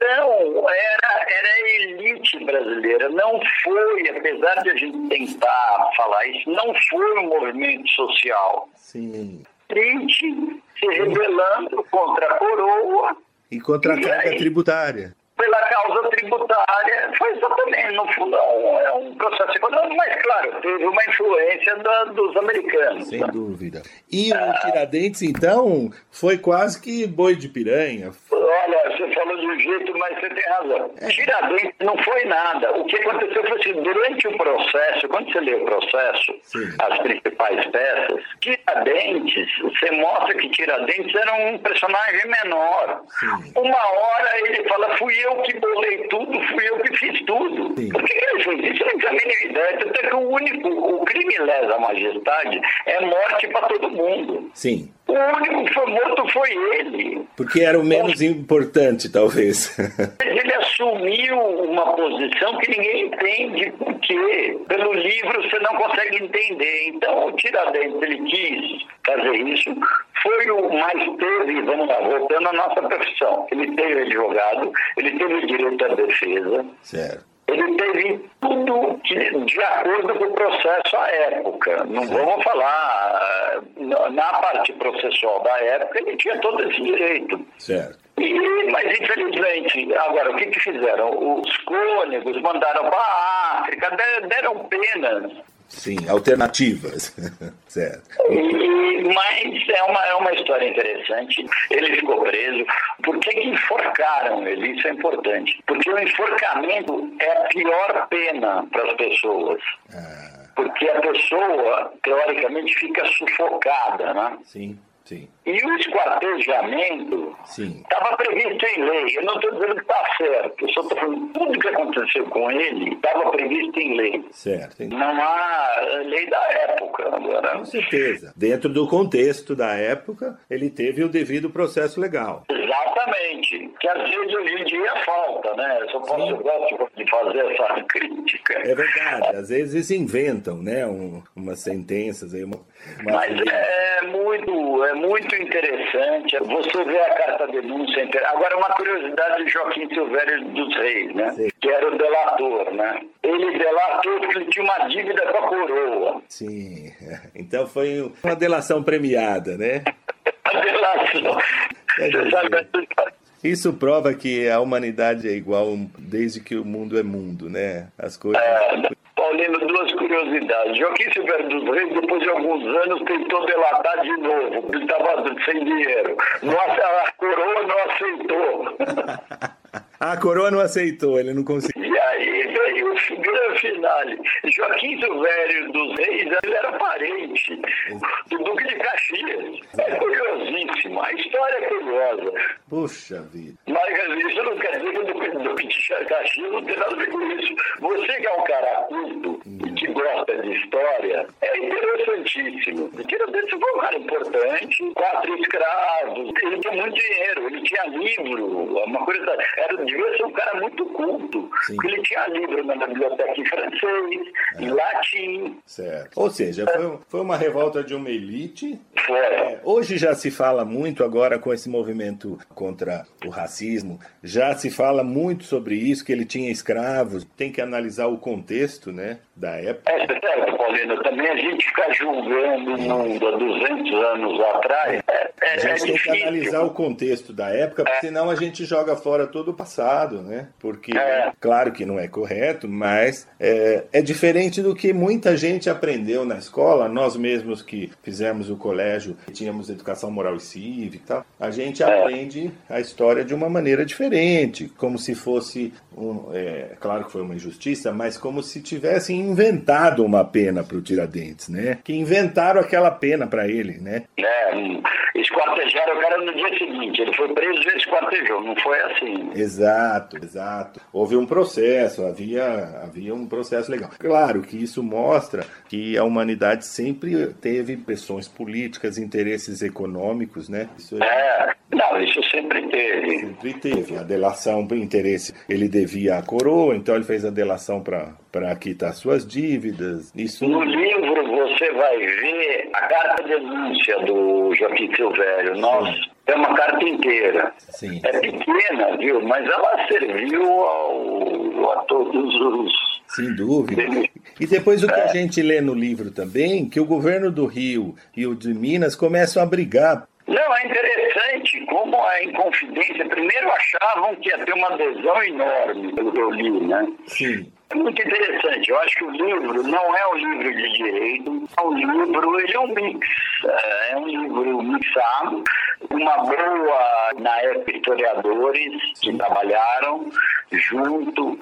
Então, era, era a elite brasileira. Não foi, apesar de a gente tentar falar isso, não foi um movimento social. Sim. Elite se rebelando contra a coroa E contra a carga tributária. pela causa tributária. Foi exatamente, no fundo, é um, é um processo econômico, mas, claro, teve uma influência da- dos americanos. Sem dúvida. E o Tiradentes, então, foi quase que boi de piranha. Olha, você falou de um jeito, mas você tem razão. Tiradentes não foi nada. O que aconteceu foi assim, durante o processo, quando você lê o processo, Sim. as principais peças, Tiradentes, você mostra que Tiradentes era um personagem menor. Sim. Uma hora ele fala, fui eu que bolei tudo, fui eu que fiz tudo. Sim. Por que que ele fez isso? Eu não tenho a mínima ideia. Tanto é que o único, o crime lesa majestade é morte para todo mundo. Sim. O único que foi ele. Porque era o menos importante, talvez. Ele assumiu uma posição que ninguém entende por quê. Pelo livro você não consegue entender. Então o Tiradentes ele quis fazer isso. Foi o mais teve, vamos lá, voltando à nossa profissão. Ele teve advogado, ele teve o direito à defesa, certo. Ele teve tudo de acordo com o processo à época. Não vamos falar, na- parte processual da época, ele tinha todo esse direito. Certo. E, mas infelizmente, agora o que, que fizeram? Os cônegos mandaram para a África, de- deram penas. Sim, alternativas. certo. E, mas é uma, é uma história interessante. Ele ficou preso. Por que, que enforcaram ele? Isso é importante. Porque o enforcamento é a pior pena para as pessoas. Ah, Porque a pessoa, teoricamente, fica sufocada, né? sim, sim, E o esquartejamento. Estava previsto em lei. Eu não estou dizendo que está certo. Eu só estou falando tudo que aconteceu com ele estava previsto em lei. Certo. Não há lei da época agora. Com certeza. Dentro do contexto da época, ele teve o devido processo legal. Exatamente. Que às vezes hoje em dia falta, né? Eu só posso, eu gosto de fazer essa crítica. É verdade. Às vezes inventam, né, um, umas sentenças aí, uma, uma Mas é muito, é muito interessante. Você vê a carta denúncia. Agora, uma curiosidade do Joaquim Silvério dos Reis, né? Sim. Que era o delator, né? Ele delatou porque ele tinha uma dívida com a coroa. Sim. Então foi uma delação premiada, né? Delação. É Você sabe, Isso prova que a humanidade é igual desde que o mundo é mundo, né? As coisas. É, Paulino, duas curiosidades. Joaquim Silveira dos Reis, depois de alguns anos, tentou delatar de novo. Ele estava sem dinheiro. Nossa, a coroa não aceitou. a coroa não aceitou, ele não conseguiu. E aí veio o grande finale. Joaquim Silvério dos Reis, ele era parente do Duque de Caxias. É curiosíssimo, a história é curiosa. Puxa vida. Mas isso não quer dizer que o Duque, Duque de Caxias não tem nada a ver com isso. Você que é um cara culto e que gosta de história, é interessantíssimo. Tiradentes foi um cara importante, quatro escravos, ele tinha muito dinheiro, ele tinha livro, uma coisa. Era, devia ser um cara muito culto. Sim. Ele tinha livro na biblioteca em francês, em latim. Certo. Ou seja, foi, foi uma revolta de uma elite. Foi. É, hoje já se fala muito agora com esse movimento contra o racismo, já se fala muito sobre isso, que ele tinha escravos. Tem que analisar o contexto, né, da época. É certo, Paulino. Também a gente ficar julgando o mundo há 200 anos atrás é, é, A gente é tem que difícil. analisar o contexto da época, porque senão a gente joga fora todo o passado, né? Porque, É. claro que não é correto, mas é, é diferente do que muita gente aprendeu na escola. Nós mesmos que fizemos o colégio, tínhamos educação moral e cívica e tal, a gente aprende a história de uma maneira diferente, como se fosse, um, é, claro que foi uma injustiça, mas como se tivessem inventado uma pena para o Tiradentes, né? Que inventaram aquela pena para ele, né? É, esquartejaram o cara no dia seguinte. Ele foi preso e esquartejou. Não foi assim. Exato, exato. Houve um processo, havia, havia um processo legal. Claro que isso mostra que a humanidade sempre teve pressões políticas, interesses econômicos, né? Isso É, não, isso sempre teve. Sempre teve. A delação por interesse, ele devia à coroa, então ele fez a delação para quitar suas dívidas. Isso No livro você vai ver a carta denúncia do Joaquim Silvério. Nossa, é uma carta inteira. Sim. É pequena, viu? Mas ela serviu ao, a todos os. Sem dúvida. E depois o que a gente lê no livro também, que o governo do Rio e o de Minas começam a brigar. Não, é interessante como a Inconfidência primeiro achavam que ia ter uma adesão enorme pelo que eu li, né? Sim. É muito interessante. Eu acho que o livro não é um livro de direito, é um livro, ele é um mix. É é um livro mixado, uma boa, na época, historiadores que trabalharam junto.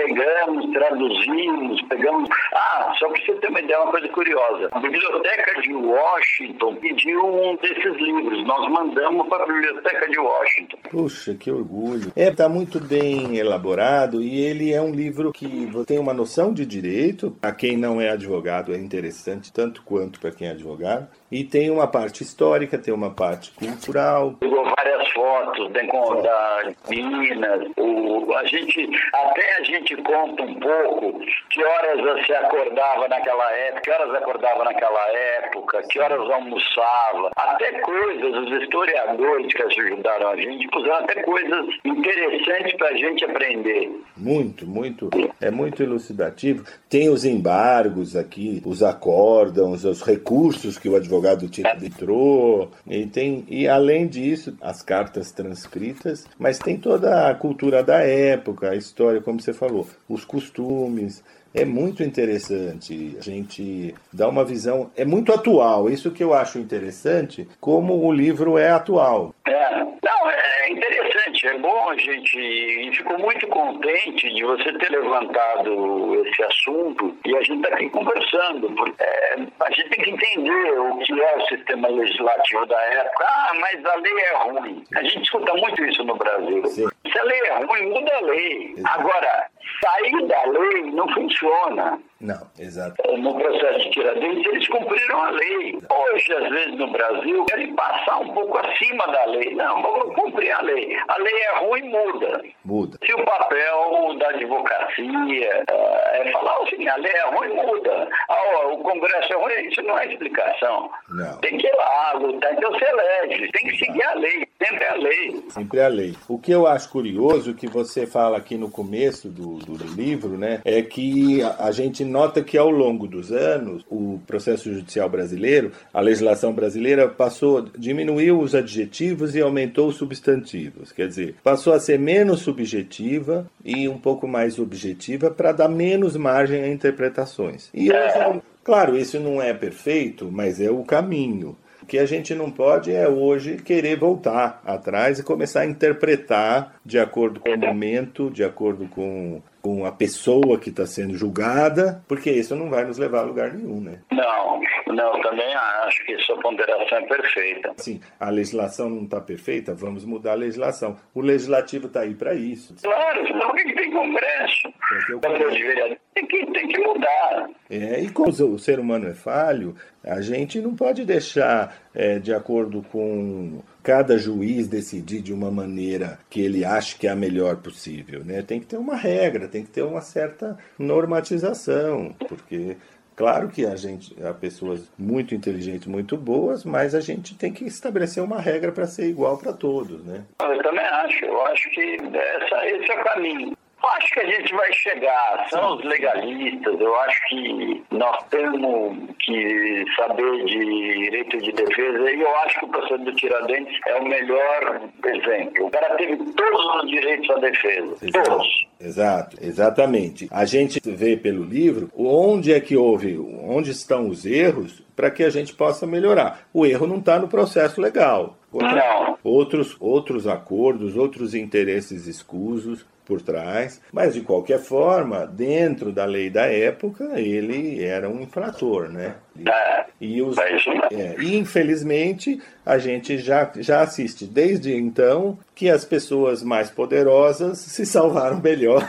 Pegamos, traduzimos, pegamos. Ah, só para você ter uma ideia, uma coisa curiosa. A Biblioteca de Washington pediu um desses livros. Nós mandamos para a Biblioteca de Washington. Puxa, que orgulho. É, tá muito bem elaborado e ele é um livro que tem uma noção de direito. A quem não é advogado é interessante, tanto quanto para quem é advogado. E tem uma parte histórica, tem uma parte cultural. Pegou várias fotos da, da Minas. O, a gente, até a gente conta um pouco que horas você acordava naquela época, que horas acordava naquela época, que horas almoçava. Até coisas, os historiadores que ajudaram a gente puseram até coisas interessantes para a gente aprender. Muito, muito. É muito elucidativo. Tem os embargos aqui, os acórdãos, os recursos que o advogado tira entrou. E, tem, e além disso, as cartas transcritas, mas tem toda a cultura da época, a história, como você falou, os costumes. É muito interessante. A gente dá uma visão. É muito atual. Isso que eu acho interessante, como o livro é atual. É, não, é interessante, é bom a gente. E fico muito contente de você ter levantado esse assunto e a gente está aqui conversando. Porque, é, a gente tem que entender o que é o sistema legislativo da época. Ah, mas a lei é ruim. A gente escuta muito isso no Brasil. Sim. Se a lei é ruim, muda a lei. Exato. Agora, sair da lei não funciona. Não, exato. No processo de Tiradentes, eles cumpriram a lei. Hoje, às vezes, no Brasil, querem passar um pouco acima da lei. Não, vamos cumprir a lei. A lei é ruim, muda. Muda. Se o papel da advocacia ah, é falar assim, a lei é ruim, muda. Ah, o Congresso é ruim, isso não é explicação. Não. Tem que ir lá, lutar, então você elege. Tem que seguir a lei, sempre a lei. Sempre a lei. O que eu acho curioso, que você fala aqui no começo do, do livro, né, é que a, a gente nota que ao longo dos anos, o processo judicial brasileiro, a legislação brasileira passou, diminuiu os adjetivos e aumentou os substantivos. Quer dizer, passou a ser menos subjetiva e um pouco mais objetiva para dar menos margem a interpretações. E hoje, claro, isso não é perfeito, mas é o caminho que a gente não pode é hoje querer voltar atrás e começar a interpretar de acordo com o momento, de acordo com, com a pessoa que está sendo julgada, porque isso não vai nos levar a lugar nenhum, né? Não, não, também acho que sua ponderação é perfeita. Assim, a legislação não está perfeita, vamos mudar a legislação. O legislativo está aí para isso. Claro, senão que tem congresso? Porque o Vereadores tem que, tem que mudar. É, e como o ser humano é falho, a gente não pode deixar é, de acordo com cada juiz decidir de uma maneira que ele ache que é a melhor possível. Né? Tem que ter uma regra, tem que ter uma certa normatização, porque Claro que a gente há pessoas muito inteligentes, muito boas, mas a gente tem que estabelecer uma regra para ser igual para todos, né? Eu também acho. Eu acho que essa, esse é o caminho. Acho que a gente vai chegar, são os legalistas, eu acho que nós temos que saber de direito de defesa, e eu acho que o processo do Tiradentes é o melhor exemplo. O cara teve todos os direitos à defesa, todos. Exato, exatamente. A gente vê pelo livro onde é que houve, onde estão os erros para que a gente possa melhorar. O erro não está no processo legal. Outra, outros, outros acordos, outros interesses escusos por trás, mas de qualquer forma, dentro da lei da época, ele era um infrator, né? É, E, os, é é, e infelizmente a gente já, já assiste desde então que as pessoas mais poderosas se salvaram melhor.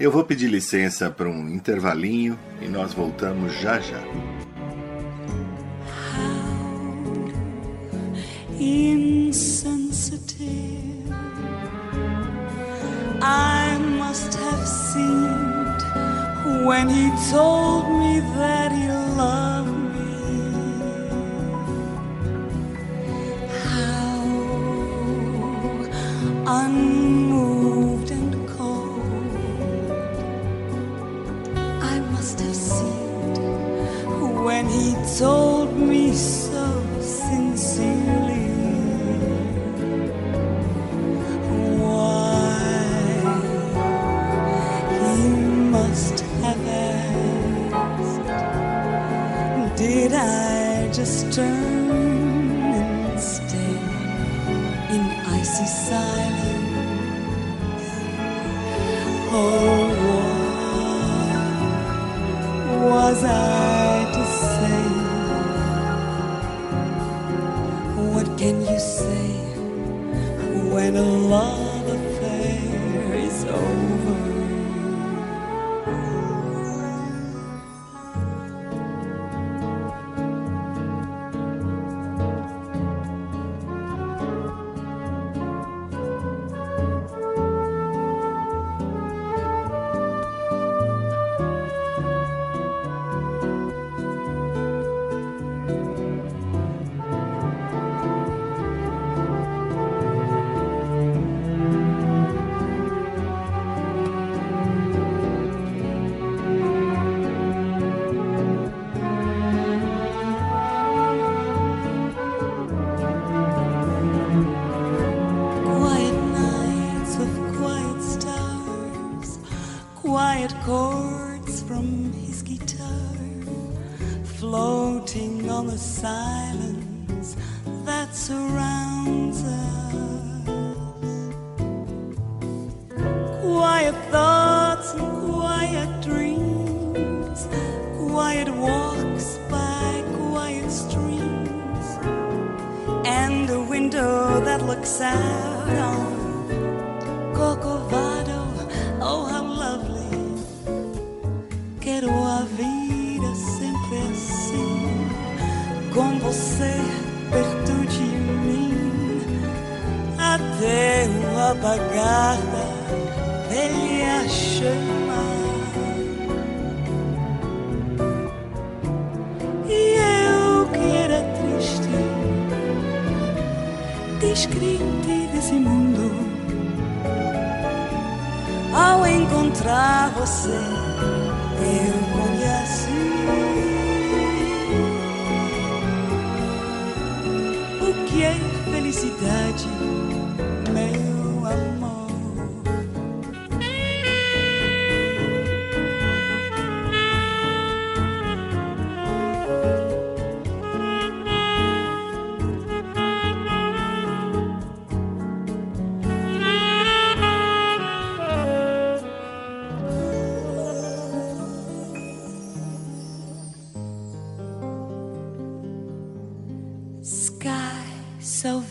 Eu vou pedir licença para um intervalinho e nós voltamos já já. Insensitive I must have seemed when he told me that he loved me. How unmoved and cold I must have seemed when he told me so did I just turn and stare in icy silence? Oh, what was I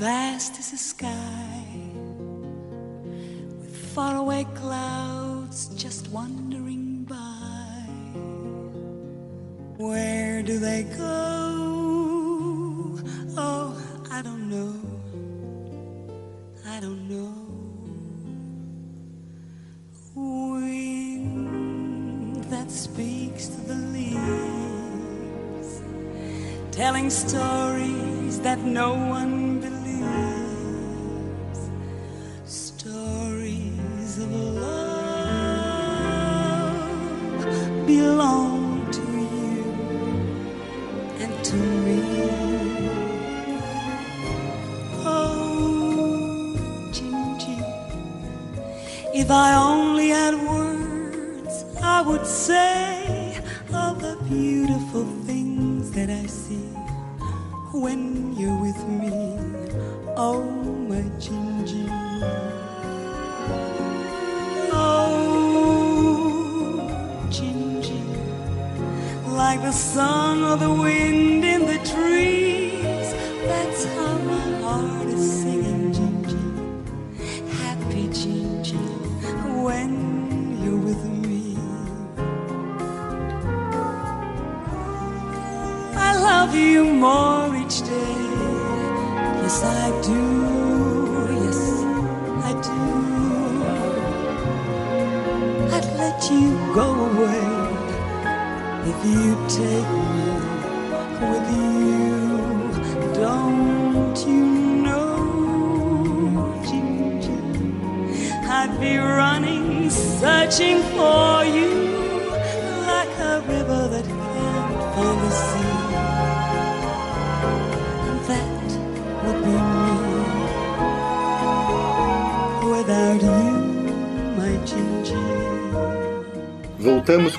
vast is the sky, with faraway clouds just wandering by. Where do they go? Oh, I don't know. I don't know. Wind that speaks to the leaves telling stories that no one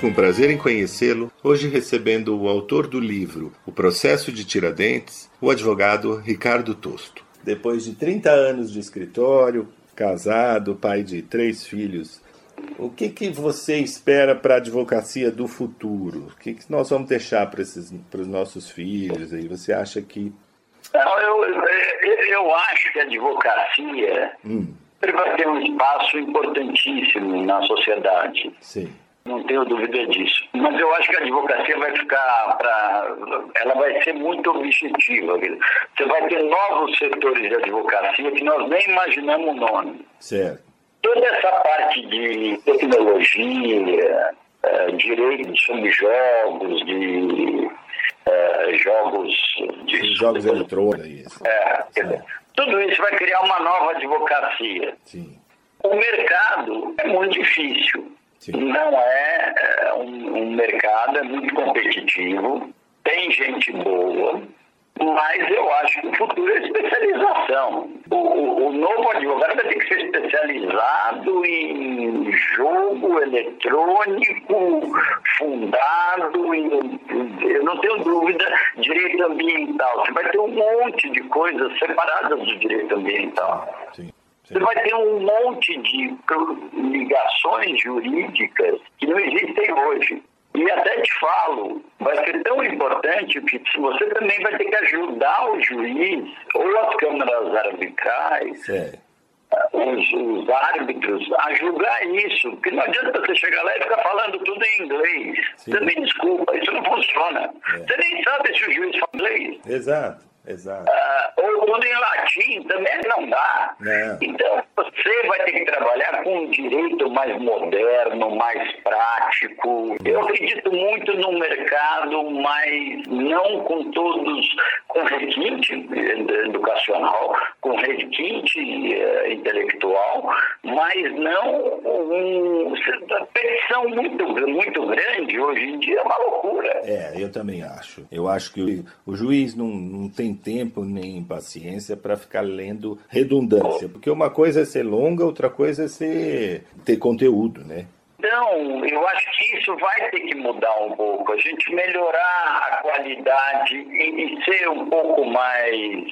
com prazer em conhecê-lo, hoje recebendo o autor do livro O Processo de Tiradentes, o advogado Ricardo Tosto. Depois de 30 anos de escritório, casado, pai de três filhos, o que, que você espera para a advocacia do futuro? O que, que nós vamos deixar para os nossos filhos? Aí? Você acha que. Não, eu, eu, eu acho que a advocacia Hum, vai ter um espaço importantíssimo na sociedade. sim. Não tenho dúvida disso. Mas eu acho que a advocacia vai ficar para. Ela vai ser muito objetiva. Você vai ter novos setores de advocacia que nós nem imaginamos o nome. Certo. Toda essa parte de tecnologia, eh, direito sobre jogos, de eh, jogos de Os jogos eletrônicos. É, dizer, tudo isso vai criar uma nova advocacia. Sim. O mercado é muito difícil. Sim. Não é, é, um, um mercado, é muito competitivo, tem gente boa, mas eu acho que o futuro é especialização. O, o- novo advogado vai ter que ser especializado em jogo eletrônico, fundado em, eu não tenho dúvida, direito ambiental. Você vai ter um monte de coisas separadas do direito ambiental. Sim. Você vai ter um monte de ligações jurídicas que não existem hoje. E até te falo, vai ser tão importante que você também vai ter que ajudar o juiz ou as câmaras arbitrais, Certo. os, os árbitros, a julgar isso. Porque não adianta você chegar lá e ficar falando tudo em inglês. Sim. Me desculpa, isso não funciona. Você nem sabe se o juiz fala inglês. Exato. Exato. Ah, ou tudo em latim também não dá. Não. Então você vai ter que trabalhar com um direito mais moderno, mais prático. Eu acredito muito no mercado, mas não com todos, com requinte educacional, com requinte eh, intelectual, mas não um, petição muito, muito grande hoje em dia é uma loucura. É, eu também acho. Eu acho que o, o juiz não, não tem tempo nem paciência para ficar lendo redundância, porque uma coisa é ser longa, outra coisa é ser ter conteúdo, né? Então, eu acho que isso vai ter que mudar um pouco. A gente melhorar a qualidade e, e ser um pouco mais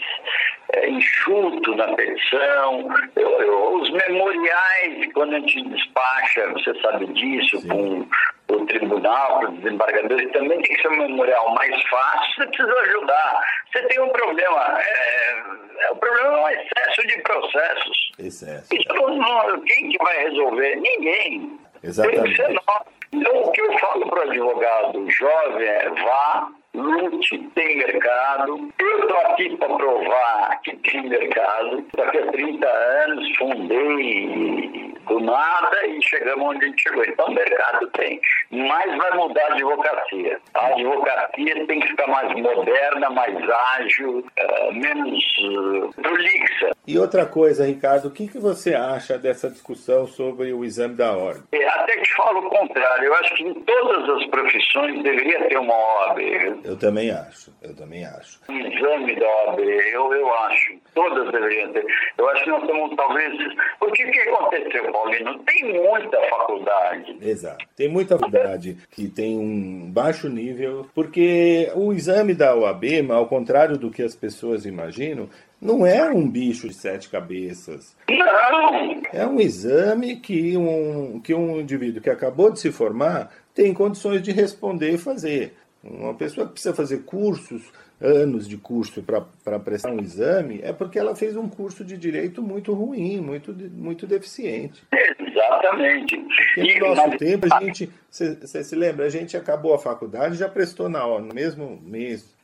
é, enxuto na petição. Eu, eu, os memoriais, quando a gente despacha, você sabe disso, Sim. com o tribunal, para os desembargadores, também tem que ser um memorial mais fácil, você precisa ajudar. Você tem um problema, é, é, o problema é o excesso de processos. Excesso. Isso não, quem que vai resolver? Ninguém. Exatamente. Tem que ser nós. Então, o que eu falo para o advogado jovem é vá, lute, tem mercado. Eu estou aqui para provar que tem mercado. Daqui a 30 anos fundei do nada e chegamos onde a gente chegou. Então, mercado tem. Mas vai mudar a advocacia. A advocacia tem que ficar mais moderna, mais ágil, uh, menos uh, prolixa. E outra coisa, Ricardo, o que, que você acha dessa discussão sobre o exame da ordem? É, até que falo o contrário. Eu acho que em todas as profissões deveria ter uma OAB. Eu também acho, eu também acho. Um exame da OAB, eu, eu acho. Todas deveriam ter. Eu acho que nós estamos talvez. Porque o que aconteceu, Paulino? Tem muita faculdade. Exato. Tem muita faculdade que tem um baixo nível, porque o exame da OAB, ao contrário do que as pessoas imaginam, não é um bicho de sete cabeças. Não! É um exame que um, que um indivíduo que acabou de se formar tem condições de responder e fazer. Uma pessoa que precisa fazer cursos, anos de curso para prestar um exame, é porque ela fez um curso de direito muito ruim, muito, muito deficiente. Exatamente. Porque no nosso tempo, a gente, você se lembra, a gente acabou a faculdade já prestou na hora, no mesmo mês.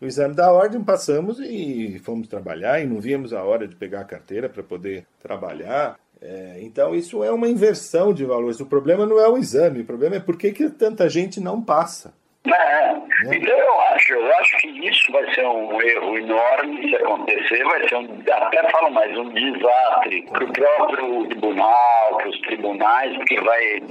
O exame da ordem, passamos e fomos trabalhar e não víamos a hora de pegar a carteira para poder trabalhar. É, então, isso é uma inversão de valores. O problema não é o exame, o problema é por que, que tanta gente não passa. É, então eu acho, eu acho que isso vai ser um erro enorme se acontecer, vai ser um, até falo mais, um desastre para o próprio tribunal, para os tribunais, porque vai.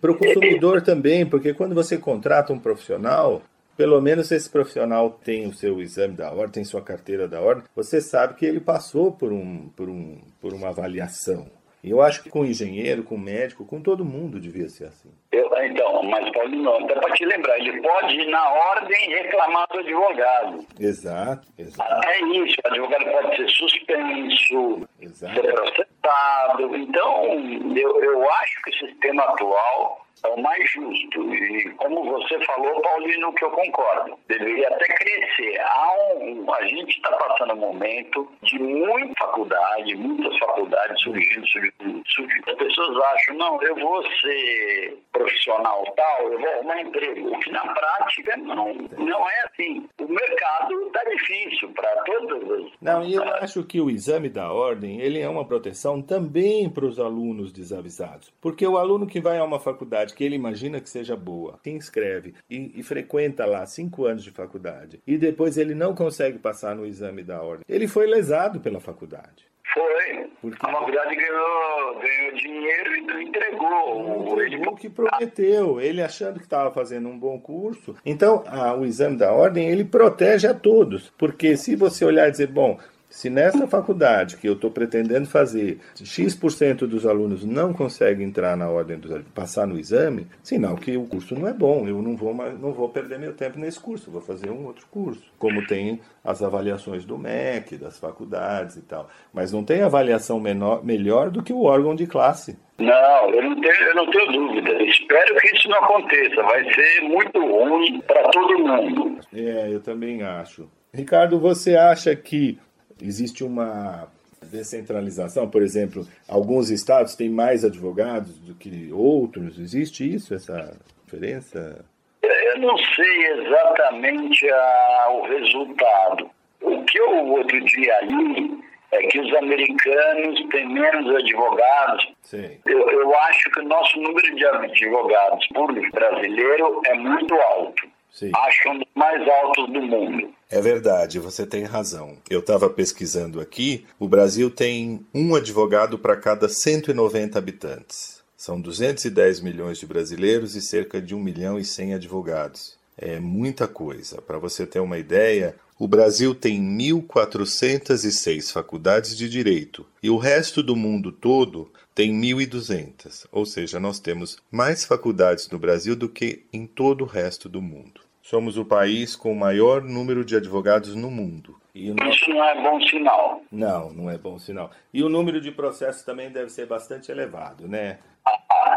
Para o consumidor também, porque quando você contrata um profissional, pelo menos esse profissional tem o seu exame da ordem, tem sua carteira da ordem, você sabe que ele passou por, um, por, um, por uma avaliação. Eu acho que com engenheiro, com médico, com todo mundo devia ser assim. Eu, então, mas pode não, até para te lembrar, ele pode ir na ordem reclamar do advogado. Exato, exato. É isso, o advogado pode ser suspenso, exato. ser processado. Então, eu, eu acho que o sistema atual é o mais justo. E como você falou, Paulino, que eu concordo, deveria até crescer. Há um, a gente está passando um momento de muita faculdade, muitas faculdades surgindo, surgindo, surgindo. As pessoas acham, não, eu vou ser profissional tal, eu vou arrumar emprego. O que na prática não, não é assim. O mercado está difícil para todas as. Não, e eu acho que o exame da ordem ele é uma proteção também para os alunos desavisados. Porque o aluno que vai a uma faculdade faculdade que ele imagina que seja boa, se inscreve e, e, frequenta lá cinco anos de faculdade e depois ele não consegue passar no exame da ordem, ele foi lesado pela faculdade. Foi. Porque... A faculdade ganhou, ganhou dinheiro e entregou. Entregou o que prometeu. Ele achando que estava fazendo um bom curso. Então, a, o exame da ordem, ele protege a todos. Porque se você olhar e dizer, bom, se nessa faculdade que eu estou pretendendo fazer, X% dos alunos não conseguem entrar na ordem dos passar no exame, sinal que o curso não é bom. Eu não vou, não vou perder meu tempo nesse curso, vou fazer um outro curso. Como tem as avaliações do MEC, das faculdades e tal. Mas não tem avaliação menor, melhor do que o órgão de classe. Não, eu não tenho, eu não tenho dúvida. Espero que isso não aconteça. Vai ser muito ruim para todo mundo. É, eu também acho. Ricardo, você acha que existe uma descentralização, por exemplo, alguns estados têm mais advogados do que outros, existe isso, essa diferença? Eu não sei exatamente a, o resultado. O que eu outro dia li é que os americanos têm menos advogados. Eu, eu acho que o nosso número de advogados por brasileiro é muito alto. Sim. Acho um dos mais altos do mundo. É verdade, você tem razão. Eu estava pesquisando aqui, o Brasil tem um advogado para cada 190 habitantes. São 210 milhões de brasileiros e cerca de 1 milhão e 100 advogados. É muita coisa. Para você ter uma ideia, o Brasil tem 1.406 faculdades de direito e o resto do mundo todo tem 1.200. Ou seja, nós temos mais faculdades no Brasil do que em todo o resto do mundo. Somos o país com o maior número de advogados no mundo. Nosso... Isso não é bom sinal. Não, não é bom sinal. E o número de processos também deve ser bastante elevado, né? Ah,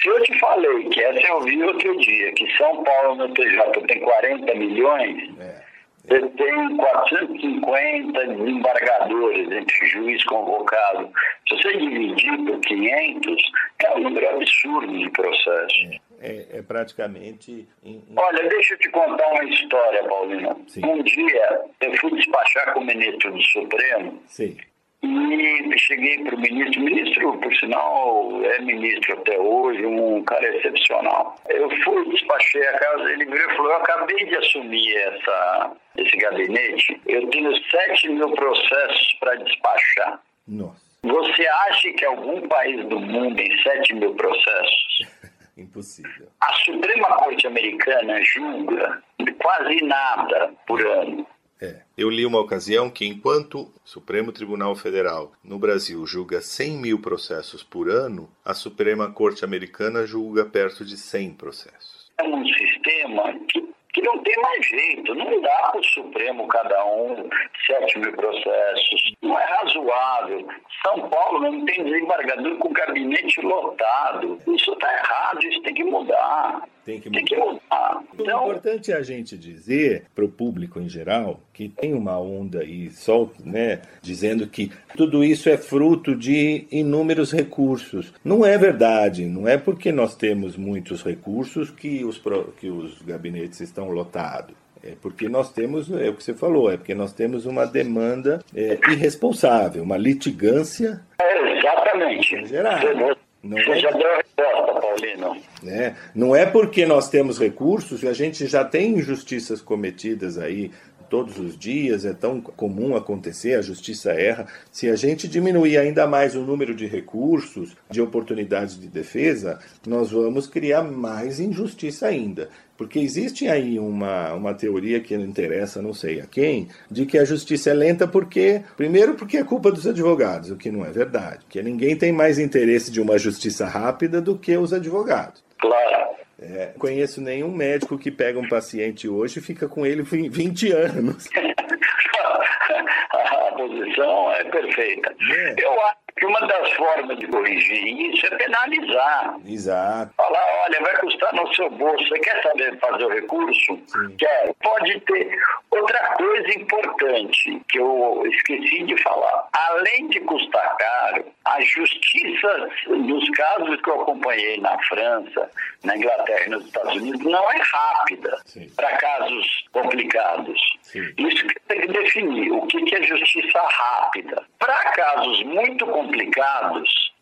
se eu te falei que essa eu vi outro dia, que São Paulo no TJ tem 40 milhões, é. Você tem 450 desembargadores entre juiz convocado. Se você dividir por 500, é um número absurdo de processos. É, é, é praticamente. Olha, deixa eu te contar uma história, Paulino. Sim. Um dia eu fui despachar com o ministro do Supremo. Sim. E cheguei para o ministro, ministro, por sinal, é ministro até hoje, um cara excepcional. Eu fui, despachei a casa, ele virou e falou: Eu acabei de assumir essa, esse gabinete, eu tenho 7 mil processos para despachar. Nossa. Você acha que algum país do mundo tem 7 mil processos? Impossível. A Suprema Corte Americana julga quase nada por ano. É. Eu li uma ocasião que, enquanto o Supremo Tribunal Federal no Brasil julga 100 mil processos por ano, a Suprema Corte Americana julga perto de 100 processos. É um sistema que que não tem mais jeito. Não dá para o Supremo cada um 7 mil processos. Não é razoável. São Paulo não tem desembargador com gabinete lotado. Isso está errado, isso tem que mudar. Tem que Tem que mudar. mudar. O Então, importante é a gente dizer para o público em geral que tem uma onda aí solta, né, dizendo que tudo isso é fruto de inúmeros recursos. Não é verdade. Não é porque nós temos muitos recursos que os, que os gabinetes estão lotados. É porque nós temos, é o que você falou, é porque nós temos uma demanda é, irresponsável, uma litigância é, exatamente. Exagerado. Não Você é- já deu a resposta, Paulino. né? Não é porque nós temos recursos que a gente já tem injustiças cometidas aí todos os dias, é tão comum acontecer, a justiça erra. Se a gente diminuir ainda mais o número de recursos, de oportunidades de defesa, nós vamos criar mais injustiça ainda. Porque existe aí uma, uma teoria que não interessa não sei a quem, de que a justiça é lenta porque, primeiro porque é culpa dos advogados, o que não é verdade. Que ninguém tem mais interesse de uma justiça rápida do que os advogados. Claro. É, conheço nenhum médico que pega um paciente hoje e fica com ele vin- 20 anos. a posição é perfeita. É. Eu acho que uma das formas de corrigir isso é penalizar. Exato. Falar, olha, vai custar no seu bolso. Você quer saber fazer o recurso? Sim. Quer. Pode ter. Outra coisa importante que eu esqueci de falar. Além de custar caro, a justiça, nos casos que eu acompanhei na França, na Inglaterra e nos Estados Unidos, não é rápida para casos complicados. Sim. Isso que tem que definir. O que é justiça rápida? Para casos muito complicados,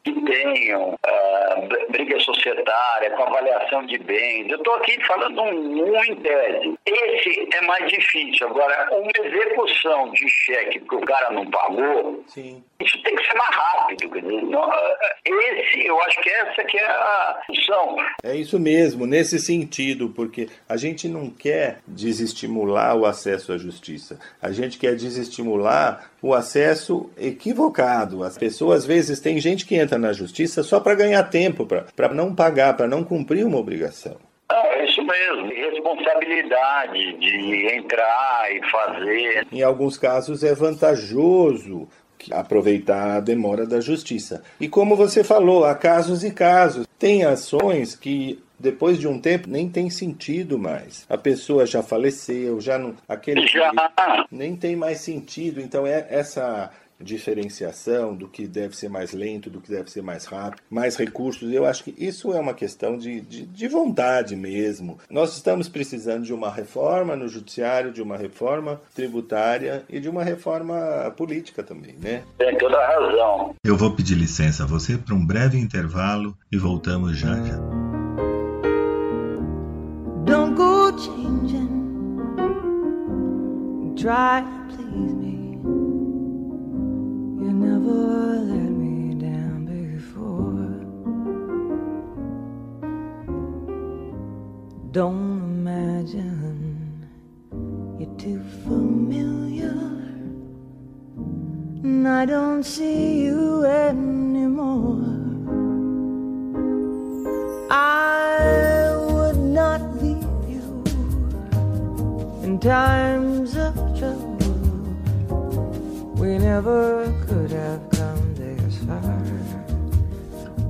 que tenham ah, br- briga societária, com avaliação de bens. Eu estou aqui falando um, um em tese. Esse é mais difícil. Agora, uma execução de cheque que o cara não pagou, Sim. isso tem que ser mais rápido. quer dizer, não- ah, esse, eu acho que essa que é a função. É isso mesmo, nesse sentido, porque a gente não quer desestimular o acesso à justiça. A gente quer desestimular o acesso equivocado. As pessoas, às vezes, tem gente que entra na justiça só para ganhar tempo, para não pagar, para não cumprir uma obrigação. É isso mesmo. Responsabilidade de entrar e fazer. Em alguns casos é vantajoso aproveitar a demora da justiça. E como você falou, há casos e casos. Tem ações que depois de um tempo nem tem sentido mais. A pessoa já faleceu, já não aquele Já. nem tem mais sentido. Então é essa diferenciação do que deve ser mais lento, do que deve ser mais rápido, mais recursos. Eu acho que isso é uma questão de, de, de vontade mesmo. Nós estamos precisando de uma reforma no judiciário, de uma reforma tributária e de uma reforma política também, né? Tem toda a razão. Eu vou pedir licença a você para um breve intervalo e voltamos já já. Changing. Try to please me. You never let me down before. Don't imagine you're too familiar. And I don't see you anymore. I in times of trouble. We never could have come this far.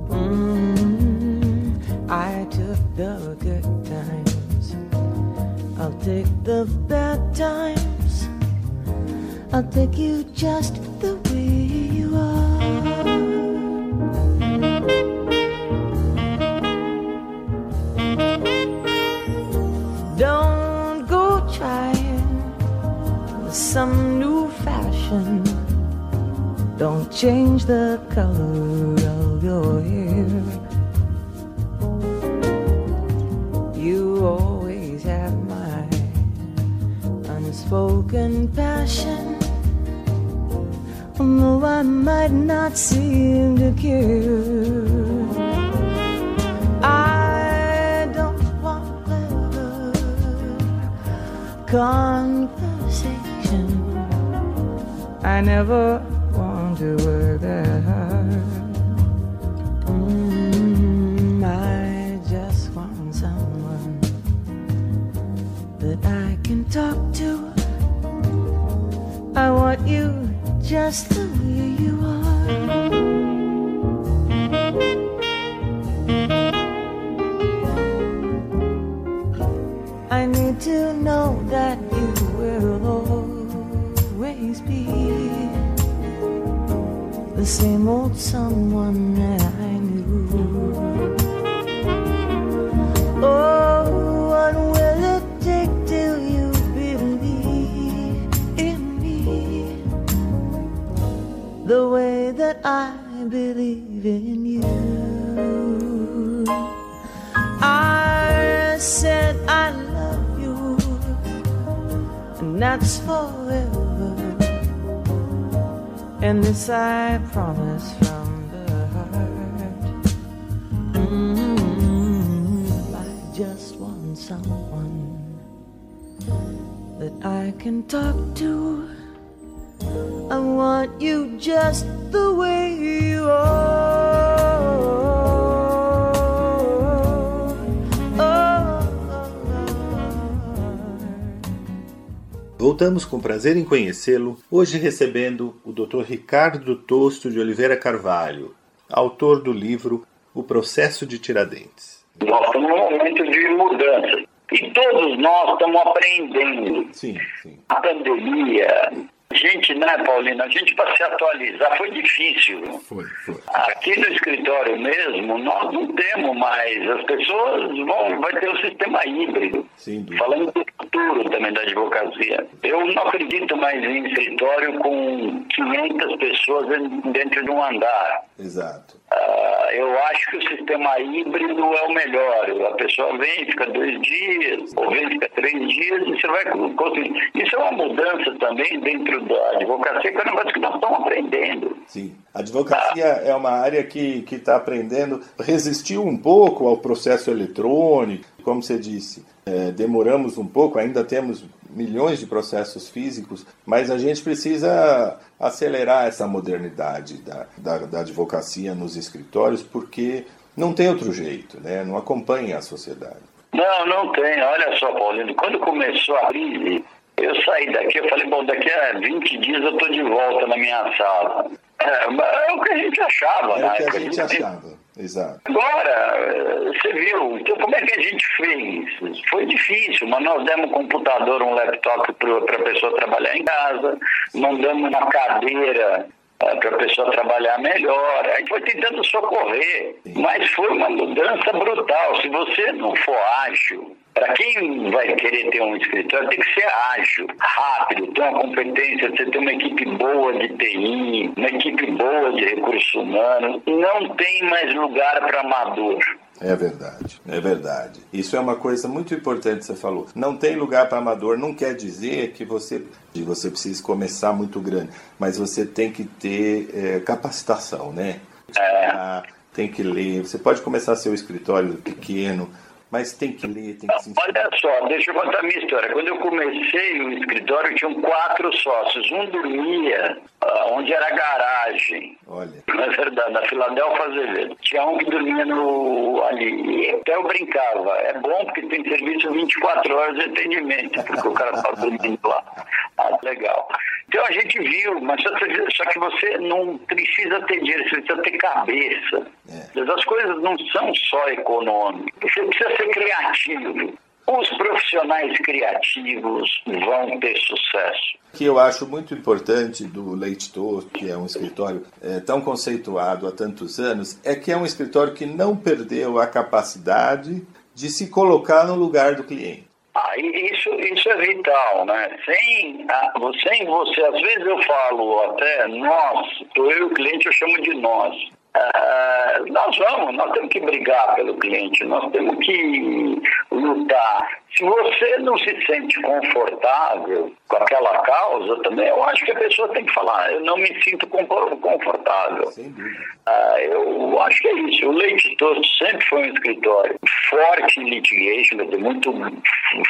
Mm, I took the good times. I'll take the bad times. I'll take you just the way you are. Don't some new fashion. Don't change the color of your hair. You always have my unspoken passion. Although I might not seem to care. I don't want conversation. I never want to work that hard. Mm, I just want someone that I can talk to. I want you just the way you are. I need to know that same old someone that I knew. Oh, what will it take till you believe in me the way that I believe in you? I said I love you, and that's forever. And this I promise from the heart. Mm, I just want someone that I can talk to. I want you just the way you are. Voltamos com prazer em conhecê-lo, hoje recebendo o Dr. Ricardo Tosto de Oliveira Carvalho, autor do livro O Processo de Tiradentes. Nós estamos num momento de mudança. E todos nós estamos aprendendo. Sim, sim. A pandemia. Gente, né, Paulina? A gente para se atualizar foi difícil. Foi, foi. Aqui no escritório mesmo, nós não temos mais. As pessoas vão. Vai ter o sistema híbrido. Dúvida. Falando do futuro também da advocacia. Eu não acredito mais em escritório com 500 pessoas dentro de um andar. Exato. Ah, eu acho que o sistema híbrido é o melhor. A pessoa vem, fica dois dias, ou vem, fica três dias, e você vai conseguir. Isso é uma mudança também dentro da advocacia, que é um negócio que nós estamos aprendendo. Sim. A advocacia é uma área que está aprendendo, resistiu um pouco ao processo eletrônico, como você disse. É, demoramos um pouco, ainda temos milhões de processos físicos, mas a gente precisa acelerar essa modernidade da, da, da advocacia nos escritórios, porque não tem outro jeito, né? não acompanha a sociedade. Não, não tem. Olha só, quando começou a crise, eu saí daqui, eu falei, bom, daqui a 20 dias eu estou de volta na minha sala. É, é o que a gente achava, É né? o que a gente achava, exato. Agora, você viu, então como é que a gente fez? Foi difícil, mas nós demos um computador, um laptop para a pessoa trabalhar em casa, mandamos uma cadeira para a pessoa trabalhar melhor. A gente foi tentando socorrer, mas foi uma mudança brutal. Se você não for ágil, para quem vai querer ter um escritório, tem que ser ágil, rápido, ter uma competência, você ter uma equipe boa de TI, uma equipe boa de recursos humanos. Não tem mais lugar para amador. É verdade, é verdade. Isso é uma coisa muito importante que você falou. Não tem lugar para amador, não quer dizer que você, você precisa começar muito grande, mas você tem que ter é, capacitação, né? É. Tem que ler. Você pode começar seu escritório pequeno, mas tem que ler, tem que se Olha só, deixa eu contar a minha história. Quando eu comecei o escritório, tinham quatro sócios. Um dormia uh, onde era a garagem. Olha. Na verdade, na Filadélfia Azevedo. Tinha um que dormia no, ali. E até eu brincava. É bom porque tem serviço 24 horas de atendimento, porque o cara está dormindo lá. Ah, legal. Então a gente viu, mas só, só, que você não precisa ter dinheiro, você precisa ter cabeça. É. As coisas não são só econômicas. Você precisa ser criativo. Os profissionais criativos vão ter sucesso. O que eu acho muito importante do Leite Toast, que é um escritório é, tão conceituado há tantos anos, é que é um escritório que não perdeu a capacidade de se colocar no lugar do cliente. Ah, isso, isso é vital, né? Sem, ah, sem você, às vezes eu falo até nós, eu e o cliente eu chamo de nós. Ah, nós vamos, nós temos que brigar pelo cliente, nós temos que lutar. Se você não se sente confortável com aquela causa também, eu acho que a pessoa tem que falar, eu não me sinto confortável. Ah, eu acho que é isso. O Leite Todo sempre foi um escritório forte em litigation, muito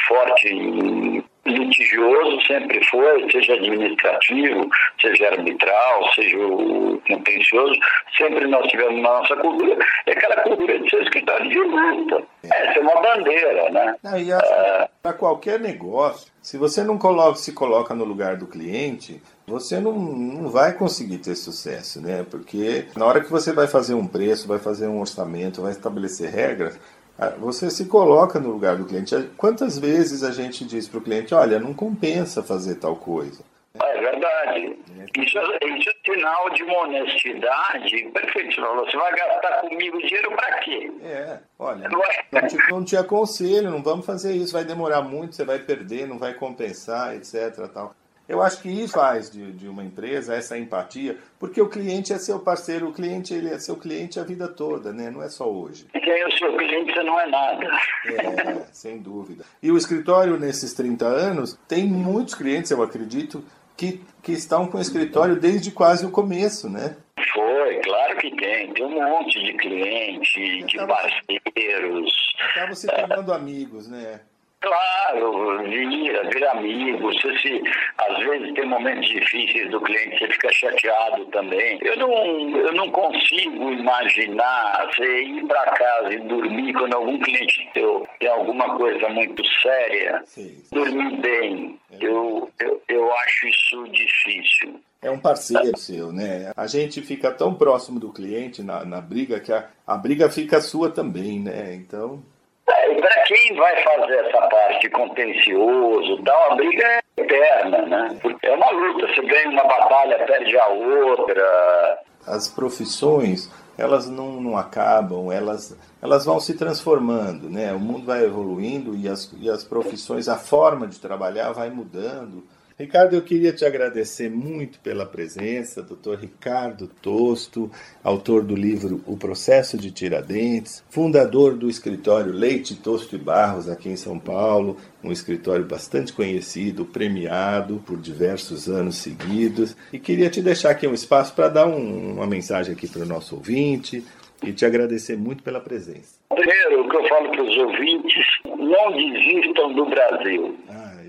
forte em litigioso sempre foi, seja administrativo, seja arbitral, seja o contencioso, sempre nós tivemos na nossa cultura, é aquela cultura de ser escritório de luta. Essa é uma bandeira, né? Ah, e é... para qualquer negócio, se você não coloca, se coloca no lugar do cliente, você não, não vai conseguir ter sucesso, né? Porque na hora que você vai fazer um preço, vai fazer um orçamento, vai estabelecer regras, ah, você se coloca no lugar do cliente. Quantas vezes a gente diz para o cliente, olha, não compensa fazer tal coisa? É verdade. Isso, isso é sinal de uma honestidade. Perfeito, você vai gastar comigo dinheiro para quê? É, olha, não, não, te, não te aconselho, não vamos fazer isso, vai demorar muito, você vai perder, não vai compensar, etc. Tal. Eu acho que isso faz de, de uma empresa essa empatia, porque o cliente é seu parceiro, o cliente ele é seu cliente a vida toda, né? não é só hoje. Quem é o seu cliente, você não é nada. É, sem dúvida. E o escritório, nesses 30 anos, tem muitos clientes, eu acredito, que, que estão com o escritório desde quase o começo, né? Foi, claro que tem. Tem um monte de clientes, de parceiros. Acaba se tornando amigos, né? Claro, vira, vira amigo. Você se, às vezes tem momentos difíceis do cliente, você fica chateado também. Eu não, eu não consigo imaginar você ir para casa e dormir quando algum cliente teu tem alguma coisa muito séria, sim, sim. dormir bem. É. Eu, eu, eu acho isso difícil. É um parceiro seu, né? A gente fica tão próximo do cliente na, na briga que a, a briga fica sua também, né? Então. É, para quem vai fazer essa parte contencioso tal, a briga é eterna, né? É uma luta, você ganha uma batalha, perde a outra. As profissões, elas não, não acabam, elas, elas vão se transformando, né? O mundo vai evoluindo e as, e as profissões, a forma de trabalhar vai mudando. Ricardo, eu queria te agradecer muito pela presença, doutor Ricardo Tosto, autor do livro O Processo de Tiradentes, fundador do escritório Leite Tosto e Barros aqui em São Paulo, um escritório bastante conhecido, premiado por diversos anos seguidos. E queria te deixar aqui um espaço para dar um, uma mensagem aqui para o nosso ouvinte e te agradecer muito pela presença. Primeiro, o que eu falo para os ouvintes, não desistam do Brasil.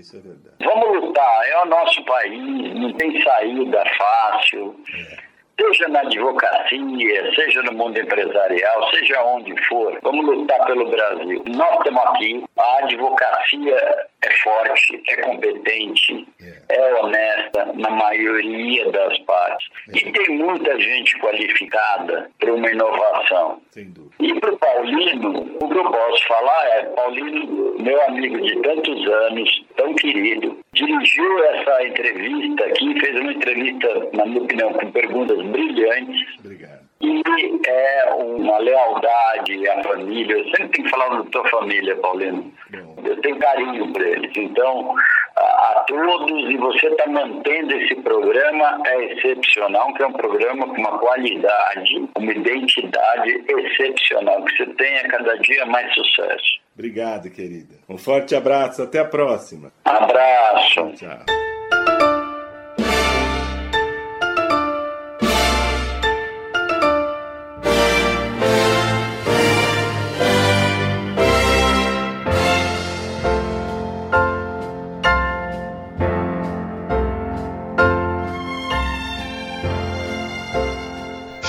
Isso é verdade. Vamos lutar, é o nosso país, não tem saída fácil. É. Seja na advocacia, seja no mundo empresarial, seja onde for, vamos lutar pelo Brasil. Nós estamos aqui, a advocacia é forte, é competente, é, é honesta na maioria das partes. E tem muita gente qualificada para uma inovação. E para o Paulino, o que eu posso falar é, Paulino, meu amigo de tantos anos, tão querido, dirigiu essa entrevista aqui, fez uma entrevista, na minha opinião, com perguntas brilhantes. Obrigado. E é uma lealdade à família. Eu sempre tenho que falar da tua família, Paulino. Eu tenho carinho por eles. Então, a, a todos, e você está mantendo esse programa, é excepcional, que é um programa com uma qualidade, uma identidade excepcional. Que você tenha cada dia mais sucesso. Obrigado, querida. Um forte abraço. Até a próxima. Abraço. Tchau.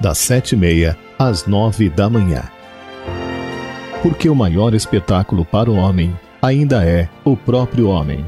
das sete e meia às nove da manhã. Porque o maior espetáculo para o homem ainda é o próprio homem.